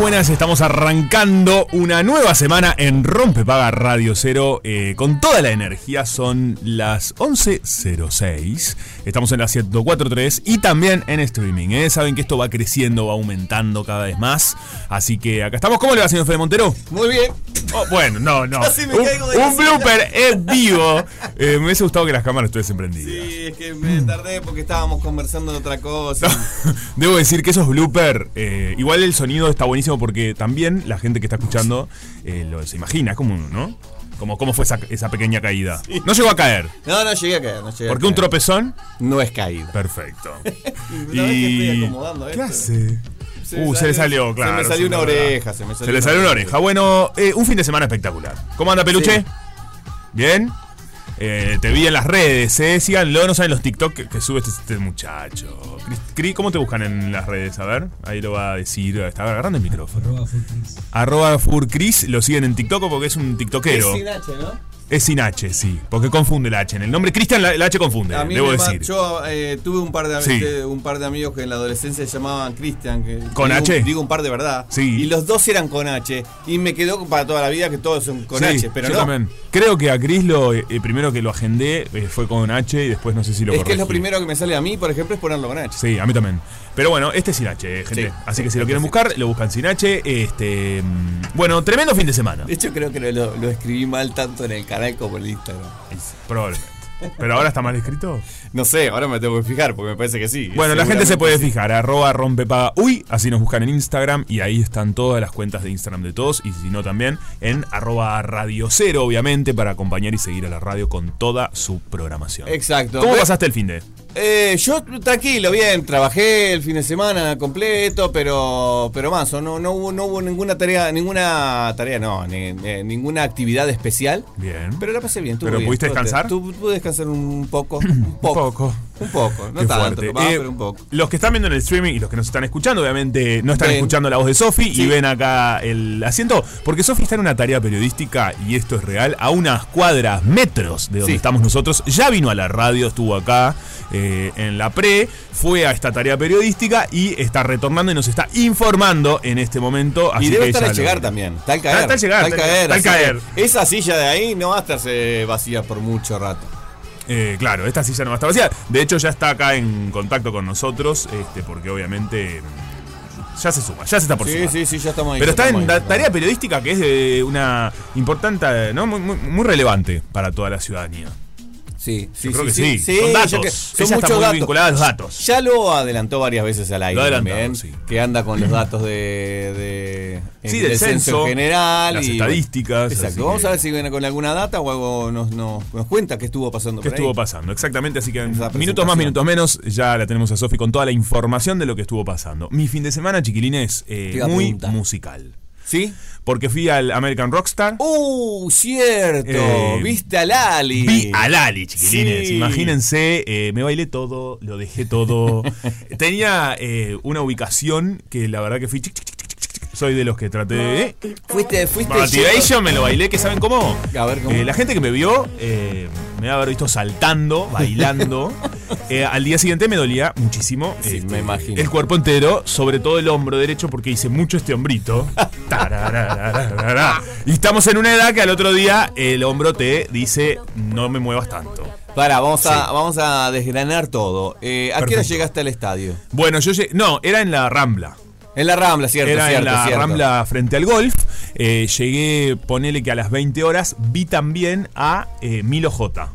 Buenas, estamos arrancando una nueva semana en Rompepaga Radio Cero eh, con toda la energía. Son las 11.06. Estamos en la 104.3 y también en streaming. ¿eh? Saben que esto va creciendo, va aumentando cada vez más. Así que acá estamos. ¿Cómo le va, señor Fede Montero? Muy bien. Oh, bueno, no, no. Casi me un, caigo de un blooper es vivo. Eh, me hubiese gustado que las cámaras estuviesen prendidas. Sí, es que me tardé porque estábamos conversando de otra cosa. Debo decir que esos blooper, igual el sonido está buenísimo porque también la gente que está escuchando eh, lo, se imagina, como, ¿no? Como cómo fue esa, esa pequeña caída. No llegó a caer. No, no llegué a caer, no llegué a Porque un caer. tropezón. No es caída. Perfecto. Una vez que estoy acomodando ¿Qué esto. hace? Se uh, se le salió- claro. se me salió una oreja, se me salió le una salió una oreja. oreja. Bueno, eh, un fin de semana espectacular. ¿Cómo anda, Peluche? Sí. ¿Bien? Eh, te vi en las redes, ¿eh? Síganlo, no saben los TikTok que, que sube este, este muchacho. Cris- Cri, ¿Cómo te buscan en las redes? A ver, ahí lo va a decir. Está agarrando el micrófono. Arroba Furcris, lo siguen en TikTok porque es un Es tiktokero. sin H, ¿no? Es sin H, sí. Porque confunde el H. En el nombre Cristian, la, la H confunde, A mí debo decir. yo eh, tuve un par de Sí. de- un par de amigos que en la adolescencia se llamaban Cristian, ¿Con digo, H? Digo un par de verdad. Sí. Y los dos eran con H y me quedó para toda la vida que todos son con Sí, H, pero yo no. también. Creo que a Cris lo eh, primero que lo agendé eh, fue con H y después no sé si lo es que es lo primero que me sale a mí, por ejemplo, es ponerlo con H. Sí, a mí también. Pero bueno, este es sin H, eh, gente. Sí, Así sí, que si lo quieren sí. buscar, lo buscan sin H. Este, mm, bueno, tremendo fin de semana. De hecho, creo que lo, lo escribí mal tanto en el canal como en el Instagram. Probablemente. Pero ahora está mal escrito. No sé, ahora me tengo que fijar porque me parece que sí. Bueno, la gente se puede Seguramente fijar, arroba rompepaga uy, así nos buscan en Instagram y ahí están todas las cuentas de Instagram de todos y si no también en arroba radio cero, obviamente, para acompañar y seguir a la radio con toda su programación. sí. Exacto. ¿Cómo pasaste el fin de? Eh, yo tranquilo, bien, trabajé el fin de semana completo, pero pero más, no, no hubo no hubo ninguna tarea, ninguna tarea no, ni- ni- ninguna actividad especial. Bien. Pero la pasé bien, ¿Pero bien, pudiste descansar? tu- pude descansar un poco, un poco. poco. Un poco, no Qué tanto, Eh, pero un poco. Los que están viendo en el streaming y los que nos están escuchando, obviamente no están Ven. escuchando la voz de Sofi y ven acá el asiento, porque Sofi está en una tarea periodística y esto es real, a unas cuadras, metros de donde Sí. estamos nosotros. Ya vino a la radio, estuvo acá eh, en la pre, fue a esta tarea periodística y está retornando y nos está informando en este momento. Así Y debe que estar al lo- llegar también. Está al caer. Está al llegar, Está al está al- caer. está al así caer. Esa silla de ahí no va a estarse vacía por mucho rato. Eh, claro, esta silla no va a estar vacía. De hecho, ya está acá en contacto con nosotros, este, porque obviamente mm, ya se suma, ya se está por Sí, sumar. sí, sí, ya estamos ahí. Pero está en la tarea periodística que es de una importante, ¿no? Muy, muy- muy relevante para toda la ciudadanía. Sí, sí, Yo creo que sí. Son datos. que- son está muchos muy datos. vinculada a los datos. Ya lo adelantó varias veces al aire Lo también, que anda con los datos de, de- Sí, del censo, general las y estadísticas, Exacto. Vamos a ver si viene con alguna data o algo nos, nos, nos cuenta qué estuvo pasando ¿Qué por ahí. estuvo pasando? Exactamente, así que minutos más, minutos menos, ya la tenemos a Sofi con toda la información de lo que estuvo pasando. Mi fin de semana, chiquilines, eh, muy musical. ¿Sí? Porque fui al American Rockstar. ¡Uh, cierto! Eh, ¿Viste a Lali? Vi a Lali, chiquilines. Sí. Imagínense, eh, me bailé todo, lo dejé todo. Tenía eh, una ubicación que la verdad que fui. chic, chic, Soy de los que traté de. eh, Fuiste, fuiste. Motivation me lo bailé, que saben cómo. A ver, ¿cómo? Eh, la gente que me vio eh, me va a haber visto saltando, bailando. Eh, al día siguiente me dolía muchísimo. este, me imagino. El cuerpo entero, sobre todo el hombro derecho, porque hice mucho este hombrito. Y estamos en una edad que al otro día el hombro te dice: No me muevas tanto. Para, vamos a, vamos a desgranar todo. Eh, ¿A qué hora llegaste al estadio? Bueno, yo llegué. No, era en la Rambla. En la Rambla, cierto, Era cierto, en la cierto. Rambla frente al golf. Eh, llegué, ponele que a las 20 horas, vi también a eh, Milo J.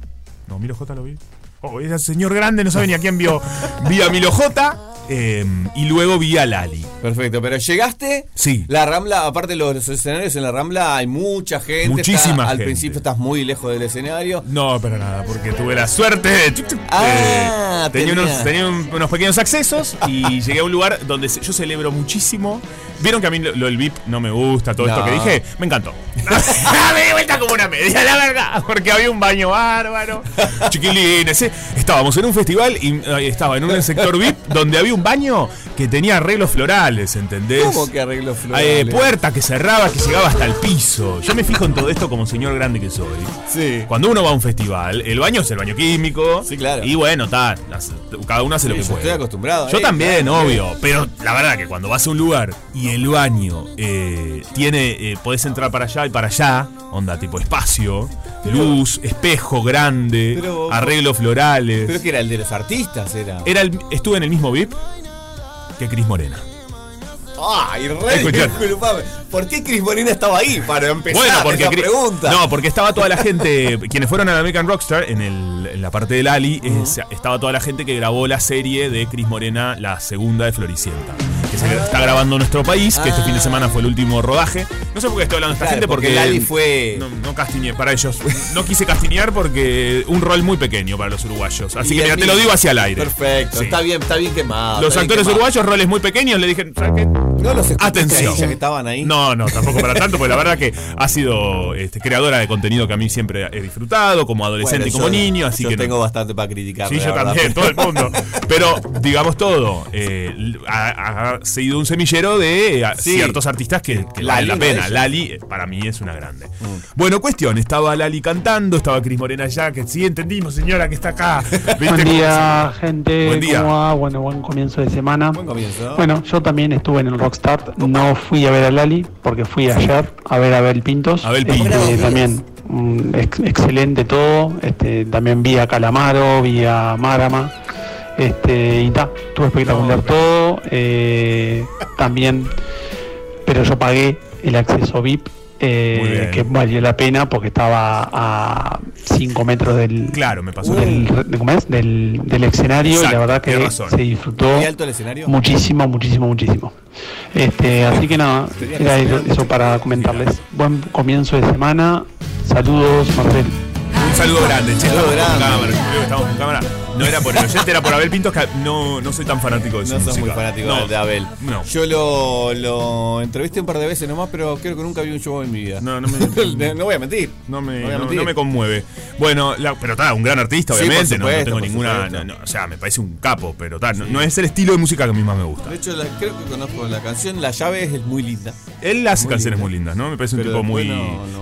No, Milo J lo vi. Oh, ese señor grande no sabe ni a quién vio. Vi a Milo J. eh, y luego vi a Lali. Perfecto, pero llegaste. Sí. La Rambla, aparte de los, los escenarios en la Rambla, hay mucha gente. Muchísima está- Al gente. principio estás muy lejos del escenario. No, pero nada, porque tuve la suerte Ah, eh, tenía, tenía. unos, tenía un- unos pequeños accesos y llegué a un lugar donde yo celebro muchísimo. Vieron que a mí lo, lo del VIP no me gusta, todo esto que dije, me encantó. me di vuelta como una media, la verdad, porque había un baño bárbaro. Chiquilines, eh. estábamos en un festival y eh, estaba en un sector VIP donde había un baño que tenía arreglos florales, ¿entendés? ¿Cómo que arreglo Eh, florales? puerta que cerraba, que llegaba hasta el piso. Yo me fijo en todo esto como señor grande que soy. Sí. Cuando uno va a un festival, el baño es el baño químico. Sí, claro. Y bueno, está, cada uno hace lo Sí, que yo puede. estoy acostumbrado a Yo también, claro. obvio. Pero la verdad que cuando vas a un lugar y el baño eh, tiene, eh, podés entrar para allá y para allá, onda tipo espacio, luz, espejo grande, Pero- arreglos florales. Pero que era el de los artistas, era. Era el- estuve en el mismo VIP que Cris Morena. Ay, re Escuchá. disculpame. ¿Por qué Cris Morena estaba ahí? Para empezar Bueno, porque esa pregunta. No, porque estaba toda la gente, quienes fueron al American Rockstar, en, el- en la parte del Ali, eh, estaba toda la gente que grabó la serie de Cris Morena, la segunda de Floricienta. Que se está grabando en nuestro país, que este fin de semana fue el último rodaje. No sé por qué estoy hablando de esta Claro, gente, porque. porque Lali fue- No, no castiñé para ellos. No quise castinear porque un rol muy pequeño para los uruguayos. Así Y que el mira, te lo digo hacia el aire. Perfecto, Sí. está bien, está bien quemado. Los actores quemado. uruguayos, roles muy pequeños, le dije, ¿sabes qué? No los Atención. ahí, ya que estaban ahí. No, no, tampoco para tanto, porque la verdad que ha sido este, creadora de contenido que a mí siempre he disfrutado, como adolescente Bueno, y como yo- niño, así yo que. no- tengo bastante para criticar. Sí, yo también, todo el mundo. Pero, digamos todo, eh, ha, ha sido un semillero de eh, Sí. ciertos artistas que, que Lali, valen la pena. Lali, eh, para mí, es una grande. Bueno, cuestión, estaba Lali cantando, estaba Cris Morena allá, que sí entendimos, señora, que está acá. ¿Viste Buen cómo día, gente. Buen día. ¿Cómo va? Bueno, buen comienzo de semana. Buen comienzo. Bueno, yo también estuve en el Rockstar. No fui a ver a Lali porque fui ayer a ver a Abel Pintos. Abel Este, Pintos. también mm, ex- excelente todo. Este, también vi a Calamaro, vi a Marama. Este, y ta, estuvo espectacular todo. eh, también, pero yo pagué el acceso VIP. Eh, que valió la pena porque estaba a 5 metros del, Claro, me pasó. del, de- ¿cómo es? del, del escenario y la verdad que se disfrutó ¿Muy alto el escenario? muchísimo, muchísimo, muchísimo. Este, así que nada, era eso, para comentarles. Buen comienzo de semana. Saludos, Marcel. Un saludo grande, che, Saludo estamos con grande. cámara, creo que estamos con cámara. No era por el oyente, era por Abel Pintos, que no, no soy tan fanático de su No sos música. muy fanático No, de Abel. No. Yo lo, lo entrevisté un par de veces nomás, pero creo que nunca vi un show en mi vida. No, no me- no voy a mentir. No me, no, mentir. no me conmueve. Bueno, la- pero está, un gran artista, obviamente. no- tengo ninguna. o sea, me parece un capo, pero tal. No, no es el estilo de música que a mí más me gusta. De hecho, la- creo que conozco la canción La llave es muy linda. Él hace Muy canciones muy lindas, ¿no? Me parece un tipo muy.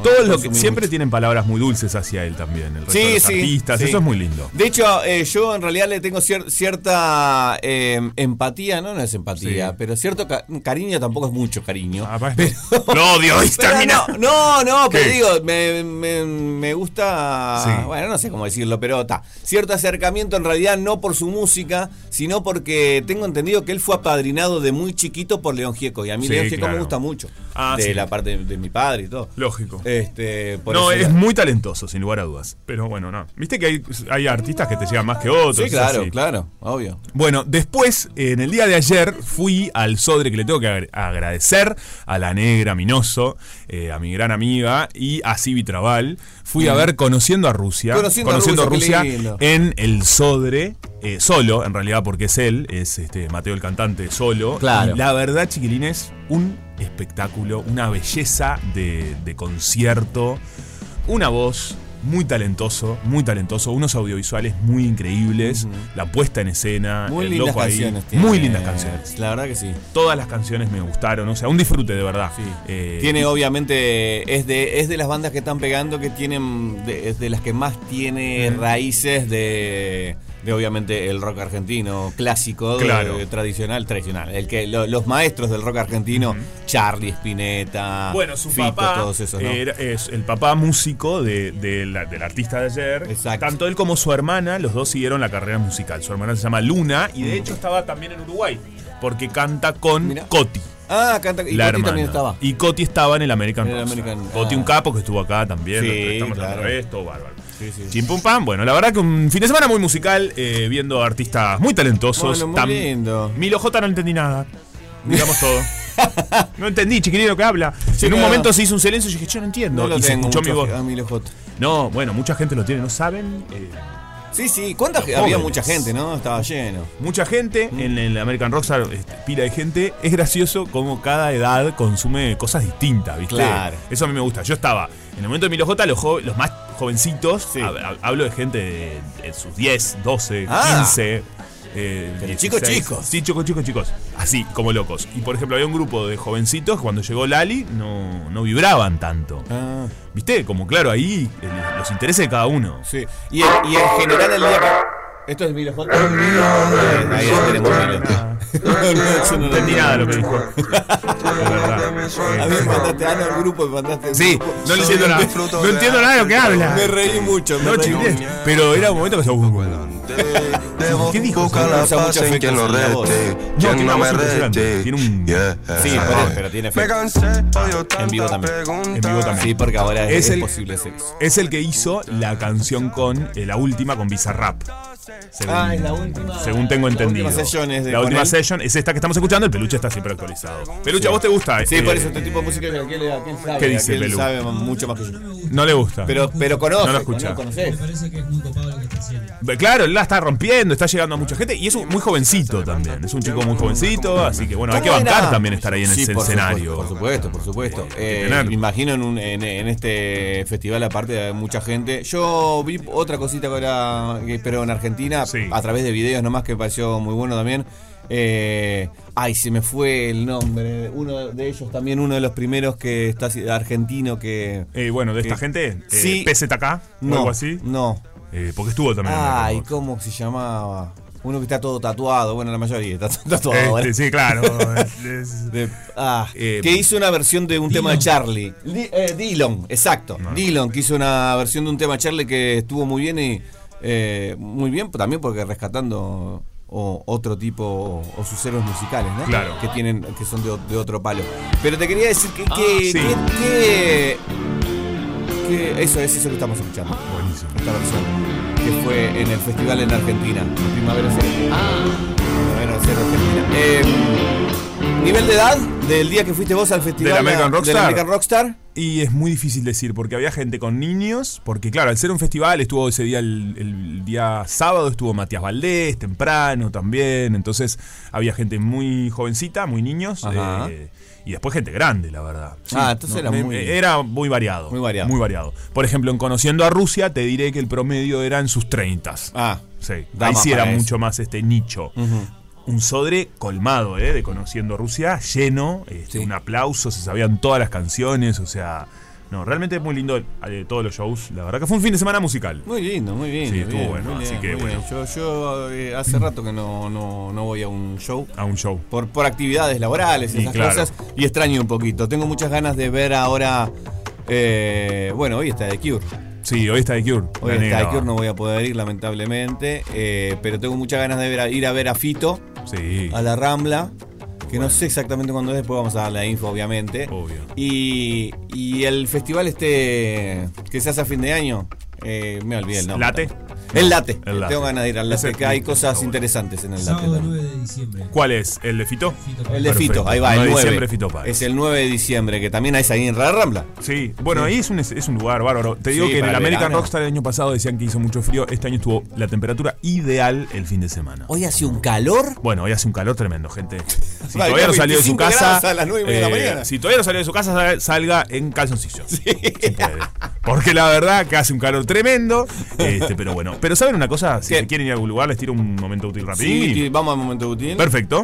Todos los que siempre mucho. tienen palabras muy dulces hacia él también. El resto de Sí, los sí. artistas, eso es muy lindo. De hecho, eh, yo yo en realidad le tengo cier- cierta eh, empatía, no, no es empatía, Sí. pero cierto ca- cariño tampoco es mucho cariño. Ah, y Pero termina. no, no, no, pero digo, me, me- me gusta, Sí. bueno, no sé cómo decirlo, pero está. Cierto acercamiento en realidad no por su música, sino porque tengo entendido que él fue apadrinado de muy chiquito por León Gieco. Y a mí Sí, León Gieco claro. me gusta mucho. Ah, de la parte de, de mi padre y todo. Lógico. Este, por no, es muy talentoso, sin lugar a dudas. Pero bueno, no. Viste que hay, hay artistas que te llegan más que Sí, claro, así. claro, obvio. Bueno, después, en el día de ayer, fui al Sodre, que le tengo que agra- agradecer a la negra Minoso, eh, a mi gran amiga, y a Civi Trabal. Fui a ver Conociendo a Rusia. Conociendo a Rusia, en el Sodre, eh, solo, en realidad, porque es él, es este Mateo el cantante solo. Claro. Y la verdad, chiquilines, un espectáculo, una belleza de, de concierto, una voz muy talentoso, muy talentoso, unos audiovisuales muy increíbles, la puesta en escena, Muy el lindas loco ahí, canciones. tiene. muy lindas canciones. La verdad que sí. Todas las canciones me gustaron, o sea, un disfrute de verdad. Eh, Tiene obviamente, es de, es de las bandas que están pegando que tienen, de- es de las que más tiene raíces de, de obviamente el rock argentino clásico, de- Claro. de- tradicional, tradicional. El que lo- los maestros del rock argentino, Charlie Spinetta, Bueno, su Fito, papá todos esos, ¿no? era- es el papá músico de, de la- del artista de ayer. Exacto. Tanto él como su hermana, los dos siguieron la carrera musical. Su hermana se llama Luna y de hecho estaba también en Uruguay, porque canta con Mm. Mira. Coti. Ah, canta, y la Coti hermana. también estaba. Y Coti estaba en el American En el Coti, ah. un capo que estuvo acá también. Sí, claro. todo bárbaro. Sí, sí. Chim pum pam. Bueno, la verdad que un fin de semana muy musical, eh, viendo artistas muy talentosos. Bueno, muy lindo. Milo J no entendí nada. Digamos todo. No entendí, chiquilino que habla. Sí, en un momento se hizo un silencio y dije, yo no entiendo. No lo y se tengo escuchó mi mucho voz. a Milo J. No, bueno, mucha gente lo tiene, ¿no saben? Eh, Sí, sí, ¿cuánta Los ge- Había mucha gente, ¿no? Estaba lleno. mucha gente en el American Rockstar, este, pila de gente. Es gracioso cómo cada edad consume cosas distintas, ¿viste? Claro. Eso a mí me gusta. Yo estaba, en el momento de Milo J, los, más jovencitos, Sí. hablo de gente de, de sus 10, 12, Ah. 15. eh, chicos, chicos. Sí, chicos, chicos, chicos. Así, como locos. Y por ejemplo, había un grupo de jovencitos que cuando llegó Lali no, no vibraban tanto. Ah, ¿Viste? Como claro, ahí el- los intereses de cada uno. sí. Y, el- y en general el día que... ¿Esto es Milo J? Ahí tenemos Milo. No, no, No entendí nada de lo que dijo. De verdad. A mí me mandaste, no, el grupo me mandaste. Sí, no le entiendo nada. No entiendo nada de lo que habla. Me reí mucho, No, mucho. Pero era un momento que se. ¿Qué dijo? Usa lo en la voz. rete, No, no me rete. Tiene un-. Sí, pero, pero tiene odio En vivo también. En vivo también. Sí, porque ahora es, posible eso. Es el que hizo la canción con eh, la última con Bizarrap. Según, Ah, es la última- Según tengo la entendido. última session es de La última session es esta que estamos escuchando. El peluche está siempre actualizado. Peluche, ¿a vos te gusta? Sí, Eh, por eso este tipo de música que aquel, aquel sabe. ¿Qué dice aquel sabe mucho más que yo. No le gusta. Pero, pero conoce. No lo escucha. ¿Conocés? Claro, él la está rompiendo, está llegando a mucha gente y es un- muy jovencito también. Es un chico muy jovencito, así que bueno, hay que ¿Cómo bancar también estar ahí en Sí, el por escenario. supuesto, Por supuesto, por supuesto. Eh, me imagino en, un- en, en este festival, aparte de mucha gente. Yo vi otra cosita que era, que- pero en Argentina, Sí. a través de videos nomás, que pareció muy bueno también. Eh, ay, se me fue el nombre. Uno de ellos también, uno de los primeros que está argentino que. Eh, bueno, de esta que- gente, eh, Sí. PZK o No, algo así. no. Eh, porque estuvo también Ay. ¿cómo se llamaba? Uno que está todo tatuado. Bueno, la mayoría está tatuado. Este, sí, claro. De- ah, Eh, que hizo una versión de un tema de Charlie. Eh, Dillon, exacto. Dillon, que hizo una versión de un tema de Charlie que estuvo muy bien y eh, muy bien también porque rescatando o- otro tipo o, o sus héroes musicales, ¿no? Claro. Que tienen, que son de, otro palo. Pero te quería decir que, que, sí. que- que- que eso es eso que estamos escuchando. Buenísimo. Esta versión que fue en el festival en Argentina, Primavera Cero. Primavera Cero Argentina. Eh, nivel de edad del día que fuiste vos al festival ¿Del American Rockstar? American Rockstar. Y es muy difícil decir, porque había gente con niños, porque claro, al ser un festival estuvo ese día, el, el día sábado estuvo Matías Valdés, temprano también, entonces había gente muy jovencita, muy niños, eh, y después gente grande, la verdad. Ah, entonces era me- muy- era muy variado. Muy variado. Muy variado. Por ejemplo, en Conociendo a Rusia, te diré que el promedio era en sus 30. Ah, Sí, ahí sí era eso. mucho más este nicho. Un sodre colmado, ¿eh? De Conociendo Rusia, lleno, este, Sí. un aplauso, se sabían todas las canciones, o sea, No, realmente es muy lindo eh, todos los shows. La verdad que fue un fin de semana musical. Muy lindo, muy bien. Sí, estuvo bien, bueno, muy así bien, que bueno. bien. Yo, yo eh, hace rato que no, no, no voy a un show. A un show. Por, por actividades laborales y Y esas claro. cosas. Y extraño un poquito. Tengo muchas ganas de ver ahora. eh, bueno, hoy está The Cure. Sí, hoy está The Cure. Hoy está. The Cure, no voy a poder ir, lamentablemente. eh, pero tengo muchas ganas de ver a- ir a ver a Fito, Sí. a la Rambla. Que no sé exactamente cuándo es, después vamos a dar la info, obviamente. Obvio. Y, y el festival este que se hace a fin de año, eh, me olvidé el nombre. ¿Late? El late. El Late. Tengo ganas de ir al late, que hay cosas bueno. interesantes en el late. Sábado también. 9 de diciembre. ¿Cuál es? ¿El de Fito? El de Perfecto. Fito, ahí va, 9 el de 9. diciembre, Fito Páez. Es el 9 de diciembre, que también es ahí en la Rambla. Sí, bueno, ahí es un, es un lugar bárbaro. Te digo Sí, que en el American verano. Rockstar el año pasado decían que hizo mucho frío. Este año estuvo la temperatura ideal el fin de semana. Hoy hace un calor. Bueno, hoy hace un calor tremendo, gente. Si Vale, todavía no salió de su 25 casa. a las de la eh, mañana. Si todavía no salió de su casa, sal- salga en calzoncillos. Si puede. Porque la verdad que hace un calor tremendo. Este, pero bueno. Pero ¿saben una cosa? Si ¿Qué? se quieren ir a algún lugar, les tiro un momento útil rapidín. Sí, vamos al momento útil. Perfecto.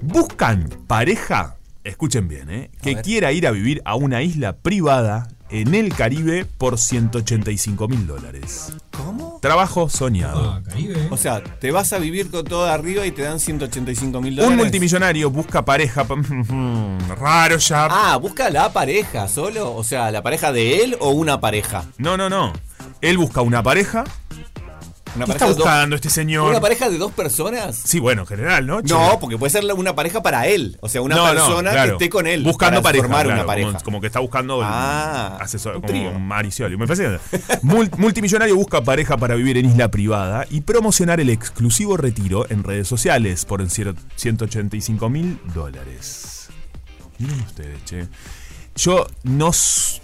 Buscan pareja, escuchen bien, ¿eh? que quiera ir a vivir a una isla privada en el Caribe por 185 mil dólares. ¿Cómo? Trabajo soñado. Ah, Caribe. O sea, te vas a vivir con todo arriba y te dan 185 mil dólares. Un multimillonario busca pareja. pa- Raro ya. Ah, busca la pareja solo. O sea, la pareja de él o una pareja. No, no, no. Él busca una pareja. Una ¿Qué pareja está dos- buscando este señor? ¿Una pareja de dos personas? Sí, bueno, en general, ¿no? Che. No, porque puede ser una pareja para él. O sea, una No, no, persona claro. que esté con él. Buscando para pareja. formar claro, una pareja. Como, como que está buscando Ah, asesor, como. Maricioli. Me parece multimillonario busca pareja para vivir en isla privada y promocionar el exclusivo retiro en redes sociales por cier- 185 mil dólares. Miren ustedes, che. Yo no,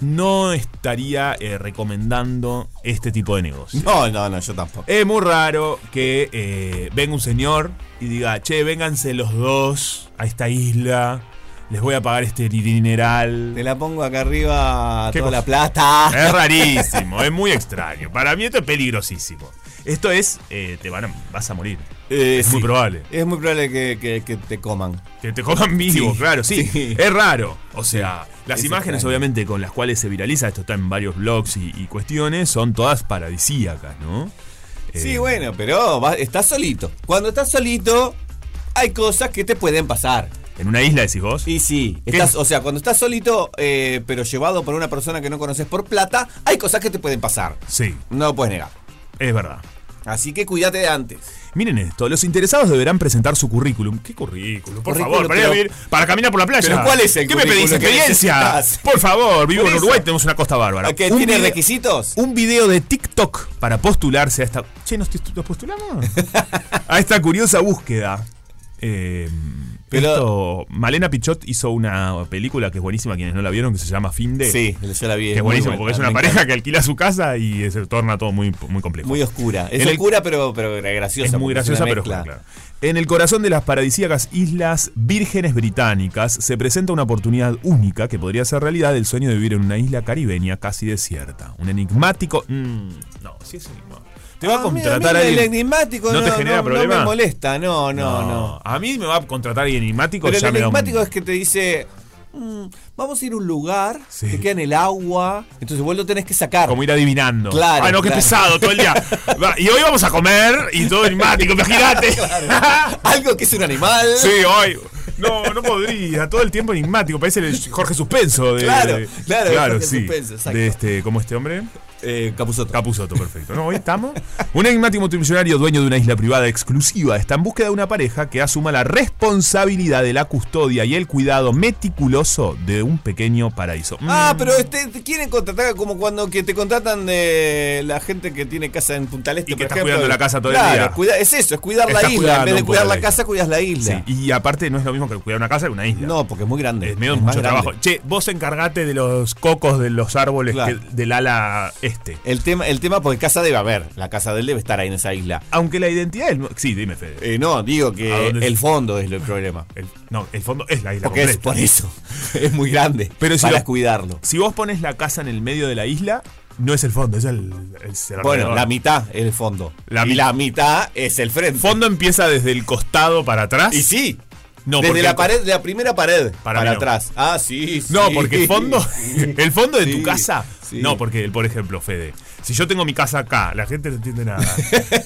no estaría eh, recomendando este tipo de negocio. No, no, no, yo tampoco. Es muy raro que eh, venga un señor y diga, che, vénganse los dos a esta isla, les voy a pagar este dineral. Te la pongo acá arriba ¿Qué toda cosa? la plata. Es rarísimo, es muy extraño. Para mí esto es peligrosísimo. Esto es, eh, te van a, vas a morir. Eh, es muy probable. Es muy probable que, que- que te coman. Que te coman vivo, Sí, claro, sí. sí. Es raro. O sea, las es imágenes extraño. obviamente con las cuales se viraliza, esto está en varios blogs y, y cuestiones, son todas paradisíacas, ¿no? Sí, Eh, bueno, pero va- estás solito. Cuando estás solito, hay cosas que te pueden pasar. En una isla, decís vos. Y sí, o sea, cuando estás solito, eh, pero llevado por una persona que no conoces por plata, hay cosas que te pueden pasar. Sí, No lo puedes negar. es verdad. Así que cuídate de antes. Miren esto, los interesados deberán presentar su currículum. ¿Qué currículum? Por Currículum, favor, para, ir a pero- vivir- para caminar por la playa. pero ¿cuál es el ¿Qué me pedís? ¿Experiencia? Por favor, vivo en. Uruguay, tenemos una costa bárbara. ¿Que Un tiene video- requisitos? Un video de TikTok para postularse a esta. Che, ¿nos, nos postulamos? a esta curiosa búsqueda. Eh, Pero- esto, Malena Pichot hizo una película que es buenísima, quienes no la vieron, que se llama Fin de. Sí, yo la vi. Que es muy buenísimo, buena, porque es una pareja encanta. que alquila su casa y se torna todo muy, muy complejo. Muy oscura. Es el- oscura, pero, pero graciosa. Es muy graciosa, pero claro. En el corazón de las paradisíacas Islas Vírgenes Británicas se presenta una oportunidad única que podría ser realidad el sueño de vivir en una isla caribeña casi desierta. Un enigmático. mm, no, si es enigmático. Te va a contratar alguien. El enigmático ¿No no, te genera no- problema? No me molesta, no, no, no. A mí me va a contratar alguien enigmático. Pero ya el me da un- enigmático es que te dice. "Mm, vamos a ir a un lugar Sí. que queda en el agua. Entonces vos lo tenés que sacar. Como ir adivinando. Claro, Ah, no, qué claro. pesado todo el día. Y hoy vamos a comer y todo enigmático, imagínate. Algo que es un animal. Sí, hoy. No, no podría. Todo el tiempo enigmático. Parece el Jorge Suspenso. De, Claro, claro, el Jorge sí. Suspenso, exacto. De este, ¿Cómo este hombre? Eh, Capusotto. Capuzoto, perfecto. ¿No? Hoy estamos. Un enigmático multimillonario dueño de una isla privada exclusiva está en búsqueda de una pareja que asuma la responsabilidad de la custodia y el cuidado meticuloso de un pequeño paraíso. Ah, Mm. pero este, te quieren contratar como cuando que te contratan de la gente que tiene casa en Punta Este, Y que por estás ejemplo. cuidando la casa todo el día. cuida- es eso, es cuidar la isla. En vez de cuidar la casa, cuidas la isla. Sí, y aparte no es lo mismo que cuidar una casa que una isla. No, porque es muy grande. Es medio más mucho grande. trabajo. Che, vos encargate de los cocos de los árboles Claro. que- del ala este. El tema, el tema, porque casa debe haber. La casa de él debe estar ahí en esa isla. Aunque la identidad del. Sí, dime, Fede. Eh, no, digo ¿A que el es? fondo es el problema. El- no, el fondo es la isla Porque es por eso. es muy grande. Pero si para lo- cuidarlo. Si vos pones la casa en el medio de la isla, no es el fondo, es el, es el Bueno, la mitad es el fondo. La y mi- la mitad es el frente. fondo empieza desde el costado para atrás. Y sí. No, Desde porque la pared, de la primera pared Para no. atrás. Ah, sí, No, sí. porque el fondo, el fondo de tu casa. sí. No, porque, por ejemplo, Fede, si yo tengo mi casa acá, la gente no entiende nada.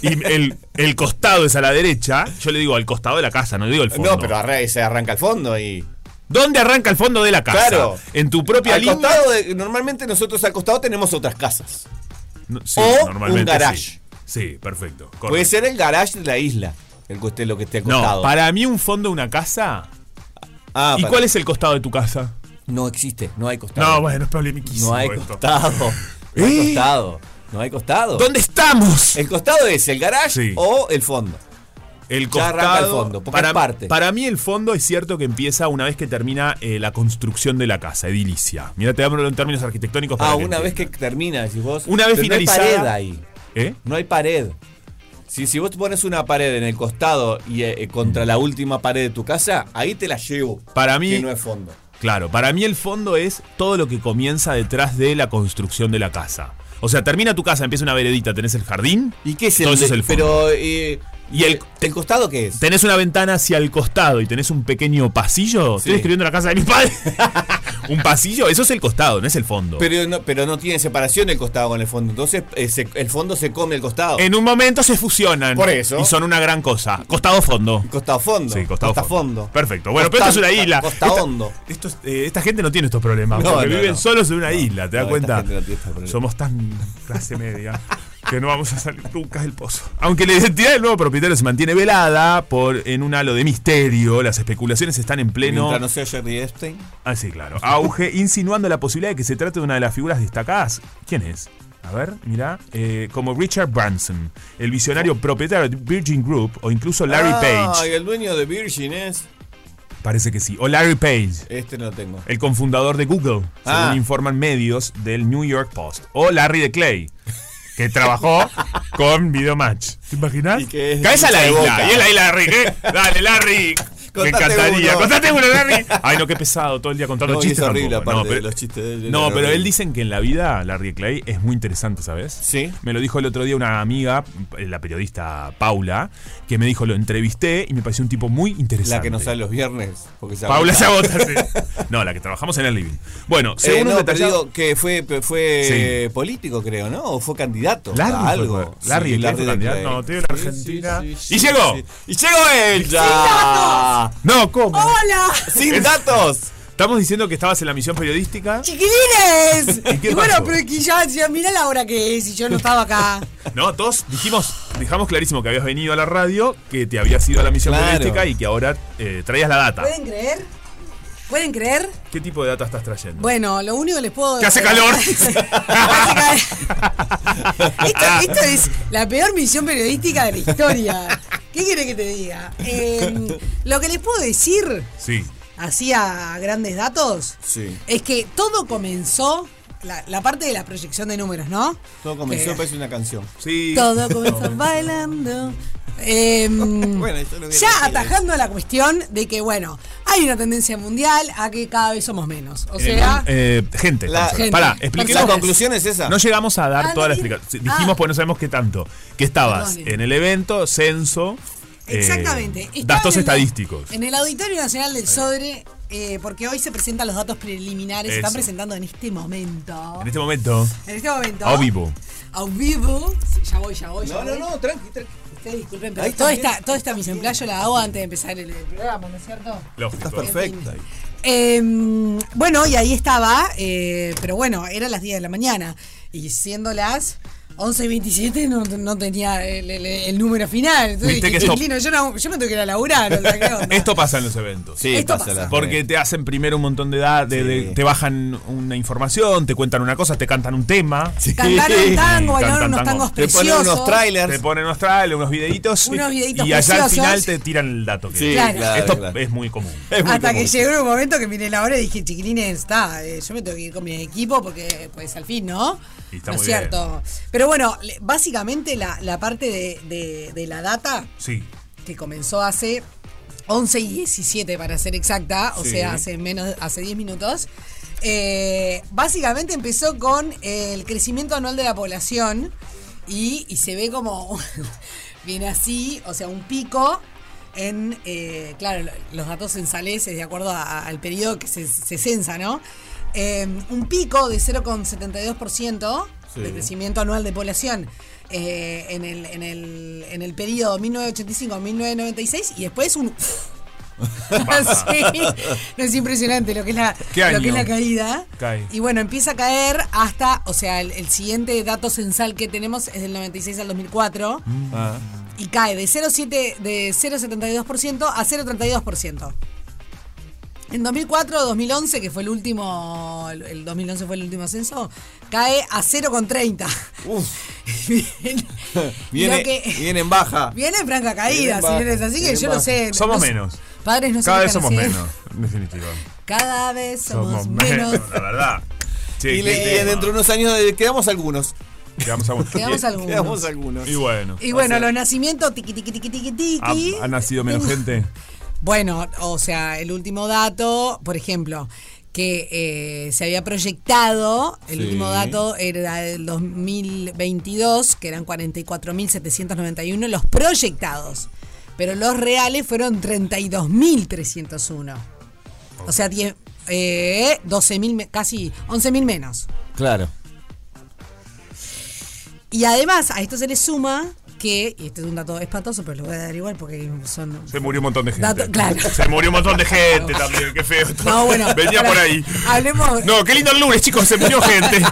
y el, el costado es a la derecha, yo le digo al costado de la casa, no le digo el fondo. No, pero arra- se arranca el fondo y. ¿Dónde arranca el fondo de la casa? Claro. En tu propia Al línea. costado de- normalmente nosotros al costado tenemos otras casas. No, sí, o normalmente un garage. Sí, Sí, perfecto. Puede ser el garage de la isla. El que esté, lo que esté al No, para mí un fondo de una casa. Ah, ¿Y para- cuál es el costado de tu casa? No existe, no hay costado. No, bueno, es problemiquísimo. No hay esto. costado. No hay ¿Eh? costado. No hay costado. ¿Dónde estamos? El costado es el garage Sí. o el fondo. El costado. arranca el fondo, para, parte. para mí el fondo es cierto que empieza una vez que termina eh, la construcción de la casa, edilicia. Mira, te hablo en términos arquitectónicos. para Ah, que una vez que termina, decís vos. Una vez finalizada- No hay pared ahí. ¿Eh? No hay pared. Si, si vos pones una pared en el costado y eh, eh, contra la última pared de tu casa, ahí te la llevo. Para mí- Que no es fondo. Claro, para mí el fondo es todo lo que comienza detrás de la construcción de la casa. O sea, termina tu casa, empieza una veredita, tenés el jardín. ¿Y qué es todo el, eso es el fondo. Pero. eh, Y el- ¿El costado qué es? Tenés una ventana hacia el costado y tenés un pequeño pasillo. Sí. Estoy describiendo la casa de mi padre. un pasillo, eso es el costado, no es el fondo. Pero no, pero no tiene separación el costado con el fondo. Entonces eh, el fondo se come el costado. en un momento se fusionan. Por eso. Y son una gran cosa. Costado-fondo. Costado fondo. Sí, costado Costa fondo. fondo. Perfecto. Bueno, pero esto es una isla. Costa Esta- hondo. estos, eh, esta gente no tiene estos problemas. No, porque no, viven solos en una isla, ¿te das cuenta? Somos tan clase media que no vamos a salir nunca del pozo. Aunque la identidad del nuevo propietario se mantiene velada por en un halo de misterio, las especulaciones están en pleno. Mientras no sea Jerry Epstein. Ah, sí, claro. Auge, insinuando la posibilidad de que se trate de una de las figuras destacadas. ¿Quién es? A ver, mira, eh, como Richard Branson, el visionario propietario de Virgin Group, o incluso Larry Ah, Page. el dueño de Virgin es. Parece que sí. O Larry Page, Este no lo tengo. el confundador de Google, Ah. según informan medios del New York Post. O Larry de Clay, que trabajó con Videomatch. ¿Te imaginas? Caes a la de isla. Boca. Y es la isla Larry, ¿qué? Dale, Larry. Me encantaría. uno. Contate uno, Larry. Ay, no, qué pesado. Todo el día contando No, y chistes. es horrible, tampoco. aparte No, de los chistes de él, No, pero él horrible. dicen que en la vida Larry Clay es muy interesante, ¿sabes? Sí. Me lo dijo el otro día una amiga, la periodista Paula, que me dijo, lo entrevisté y me pareció un tipo muy interesante. La que no sale los viernes. Porque se Paula. Sabota, sí. No, la que trabajamos en el living. Bueno, Eh, según no, un pero detallado... digo que fue, fue político, creo, ¿no? O fue candidato Larry a fue- algo. Larry Sí, Clay fue de candidato. No, tío, la Argentina. ¡Y llegó! ¡Y llegó él! ¡Ya! No, ¿cómo? ¡Hola! ¡Sin datos! Estamos diciendo que estabas en la misión periodística. ¡Chiquilines! ¿Y qué Y bueno, pasó? pero es que ya, ya mira la hora que es y yo no estaba acá. No, todos dijimos, dejamos clarísimo que habías venido a la radio, que te habías ido a la misión Claro. periodística y que ahora eh, traías la data. ¿Pueden creer? ¿Pueden creer? ¿Qué tipo de data estás trayendo? Bueno, lo único que les puedo ¡Que hace calor! esto, esto es la peor misión periodística de la historia. ¿Qué quiere que te diga? Eh, lo que les puedo decir, sí. así a grandes datos, Sí. es que todo comenzó, la, la parte de la proyección de números, ¿no? Todo comenzó, Que- parece una canción. Sí. Todo comenzó bailando. Em, Bueno, eso no quiere ya atajando la cuestión de que, bueno, hay una tendencia mundial a que cada vez somos menos. O sea, Eh, gente, La- a- Gente. Pará, expliquemos. La conclusión es esa. No llegamos a dar Ah, toda la explicación. Dijimos, Ah. pues no sabemos qué tanto. Que estabas Perdone. en el evento, censo. eh, exactamente. Datos estadísticos. En el Auditorio Nacional del Sodre, eh, porque hoy se presentan los datos preliminares, se están presentando en este momento. En este momento, En este momento. a vivo. A vivo. Sí, ya voy, ya voy, ya No, no, voy. no, tranqui, tranqui. Ustedes disculpen, Ahí pero toda esta, toda esta mise en place yo la hago antes de empezar el, el programa, ¿no es cierto? Lógico. Estás perfecta. Eh, bueno, y ahí estaba, eh, pero bueno, eran las 10 de la mañana. Y siendo las 11 y 27 no, no tenía el, el- el número final. Entonces dije, que esto- "Chiquilino, yo, no- yo me tengo que ir a laburar. o sea, ¿qué onda?". Esto pasa en los eventos. Sí, Esto pasa pasa. Porque te hacen primero un montón de edad, de, de- Sí. te bajan una información, te cuentan una cosa, te cantan un tema, Cantaron tango, bailaron unos tango. tangos Te ponen preciosos. unos trailers. te ponen unos trailers, unos videitos, Unos videitos y allá al preciosos. final te tiran el dato. que- Sí, Claro. claro, Esto claro. es muy común. Es muy Hasta que común. llegó un momento que miré la hora y dije, chiquilines, está, eh, yo me tengo que ir con mi equipo porque pues al fin, ¿no? Y está no es muy cierto. Pero bueno, básicamente la, la parte de, de- de la data Sí. que comenzó hace 11 y 17 para ser exacta, o Sí. sea, hace menos, hace 10 minutos. eh, básicamente empezó con el crecimiento anual de la población y, y se ve como viene así, o sea, un pico en, eh, claro, lo- los datos censales es de acuerdo a- al periodo que se, se censa, ¿no? Eh, un pico de 0,72% Sí. de crecimiento anual de población eh, en, el, en, el, en el periodo 1985-1996 y después un... Sí, no, es impresionante lo que es la, ¿Qué lo que es la caída. Cae. Y bueno, empieza a caer hasta, o sea, el, el siguiente dato censal que tenemos es del 96 al 2004 Ah. y cae de 0,7 de 0,72% a 0,32%. En 2004-2011, que fue el último, el- el 2011 fue el último censo, cae a 0,30. Uf, Bien. viene, que- viene en baja. Viene en franca Viene caída, en baja, señores, así viene que yo lo baja. sé. Somos no menos. Padres no Cada vez somos así. menos, en definitiva. Cada vez somos, menos. la verdad. Sí, Y, le- dentro de unos años eh, quedamos algunos. Quedamos a- Quedamos algunos. Quedamos algunos. Y bueno. Y bueno, los nacimientos, tiqui, tiqui, tiqui, tiqui, tiqui. ¿Ha, ha nacido menos gente? Bueno, o sea, el último dato, por ejemplo, que eh, se había proyectado, el Sí. último dato era del 2022, que eran 44.791 los proyectados, pero los reales fueron 32.301. O sea, eh, 12.000, me- casi 11.000 menos. Claro. Y además a esto se le suma que, y este es un dato espantoso, pero lo voy a dar igual porque son... Se murió un montón de gente. Dato- claro. Se murió un montón de gente también, qué feo. No, bueno, Venía por ahí. hablemos- No, qué lindo el lunes, chicos, se murió gente.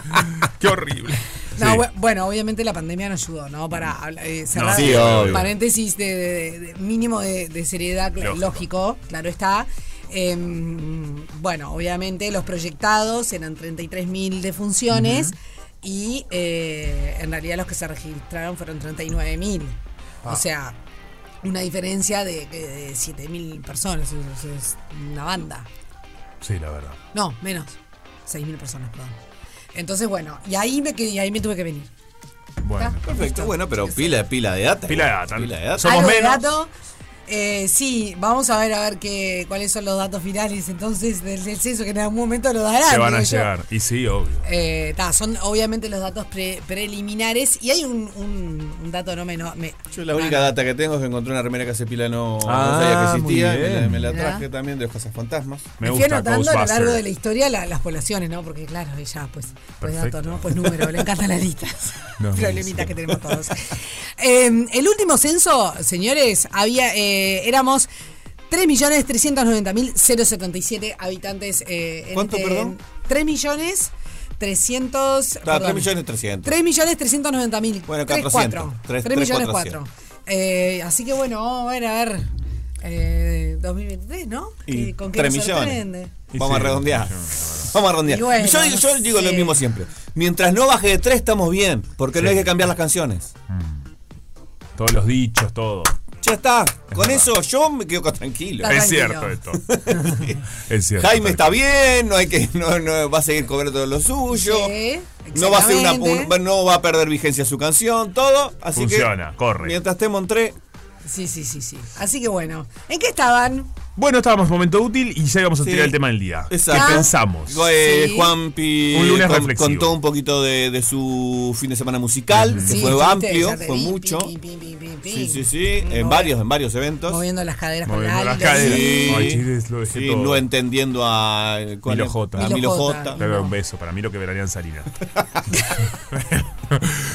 Qué horrible. No, Sí. bu- bueno, obviamente la pandemia no ayudó, ¿no? Para eh, cerrar sí, obvio. paréntesis de, de- de mínimo de, de seriedad, Lógico. lógico. claro está. Em, bueno, obviamente los proyectados eran 33.000 defunciones y eh, en realidad los que se registraron fueron 39.000. Ah. O sea, una diferencia de, de 7.000 personas, es, es una banda. Sí, la verdad. No, menos. 6.000 personas, perdón. Entonces, bueno, y ahí me, y ahí me tuve que venir. Bueno. ¿Está? Perfecto. Bueno, pero pila, pila de data. Pila de data. Pila de data. Somos Algo de menos. dato. Eh, sí, vamos a ver a ver qué, cuáles son los datos finales entonces del, del censo que en algún momento lo darán. Se van a yo. llegar. Y sí, obvio. Eh, ta, son obviamente los datos pre- preliminares y hay un, un- un dato no menos. me- Yo la única ah, data que tengo es que encontré una remera que hace pila no, no Ah, sabía que muy existía. Me la, bien. me la Mirá. traje también de los fantasmas. Me fui gusta anotando a lo largo de la historia la- las poblaciones, ¿no? Porque claro, ya pues, pues datos, ¿no? Pues números, le encantan las listas. No, Problemitas que tenemos todos. Eh, el último censo, señores, había, eh, éramos 3.390.077 habitantes. Eh, en ¿Cuánto, perdón? 3 millones 300. Ah, perdón. 3 millones 300. 3 millones 390 mil. Bueno, 3, 400. 4. Tres- 3 millones tres, 4. Eh, así que bueno, vamos a ver, a ver. Eh, 2023, ¿no? Y ¿Qué- ¿Con qué 3 nos millones. Vamos sí, a redondear. Vamos a redondear. Bueno, yo, yo digo lo mismo siempre. Mientras no baje de 3 estamos bien, porque no Sí. hay que cambiar las canciones. Todos los dichos, todo. Ya está. Con eso yo me quedo tranquilo. Está es tranquilo. cierto esto. es cierto. Jaime está bien, no hay que no, no va a seguir cobrando lo suyo. Sí, no va a ser una exactamente. un- no va a perder vigencia su canción, todo, así Funciona, que corre. Mientras en 3, Sí, sí, sí, sí. Así que bueno. ¿En qué estaban? Bueno, estábamos en momento útil y ya íbamos a Sí. tirar el tema del día. Exacto. ¿Qué pensamos? Eh, Sí. Juanpi Un lunes con- reflexivo. contó un poquito de, de su fin de semana musical, que Sí, fue estuviste, amplio, fue mucho. Sí, sí, sí, en varios, en varios eventos. Moviendo las caderas con Moviendo la las caderas. Sí, Ay, chicos, lo dejé sí, todo. no entendiendo a ¿cuál Milo? J. A Milo J. J. Le doy un beso, para mí lo que verarían Salinas.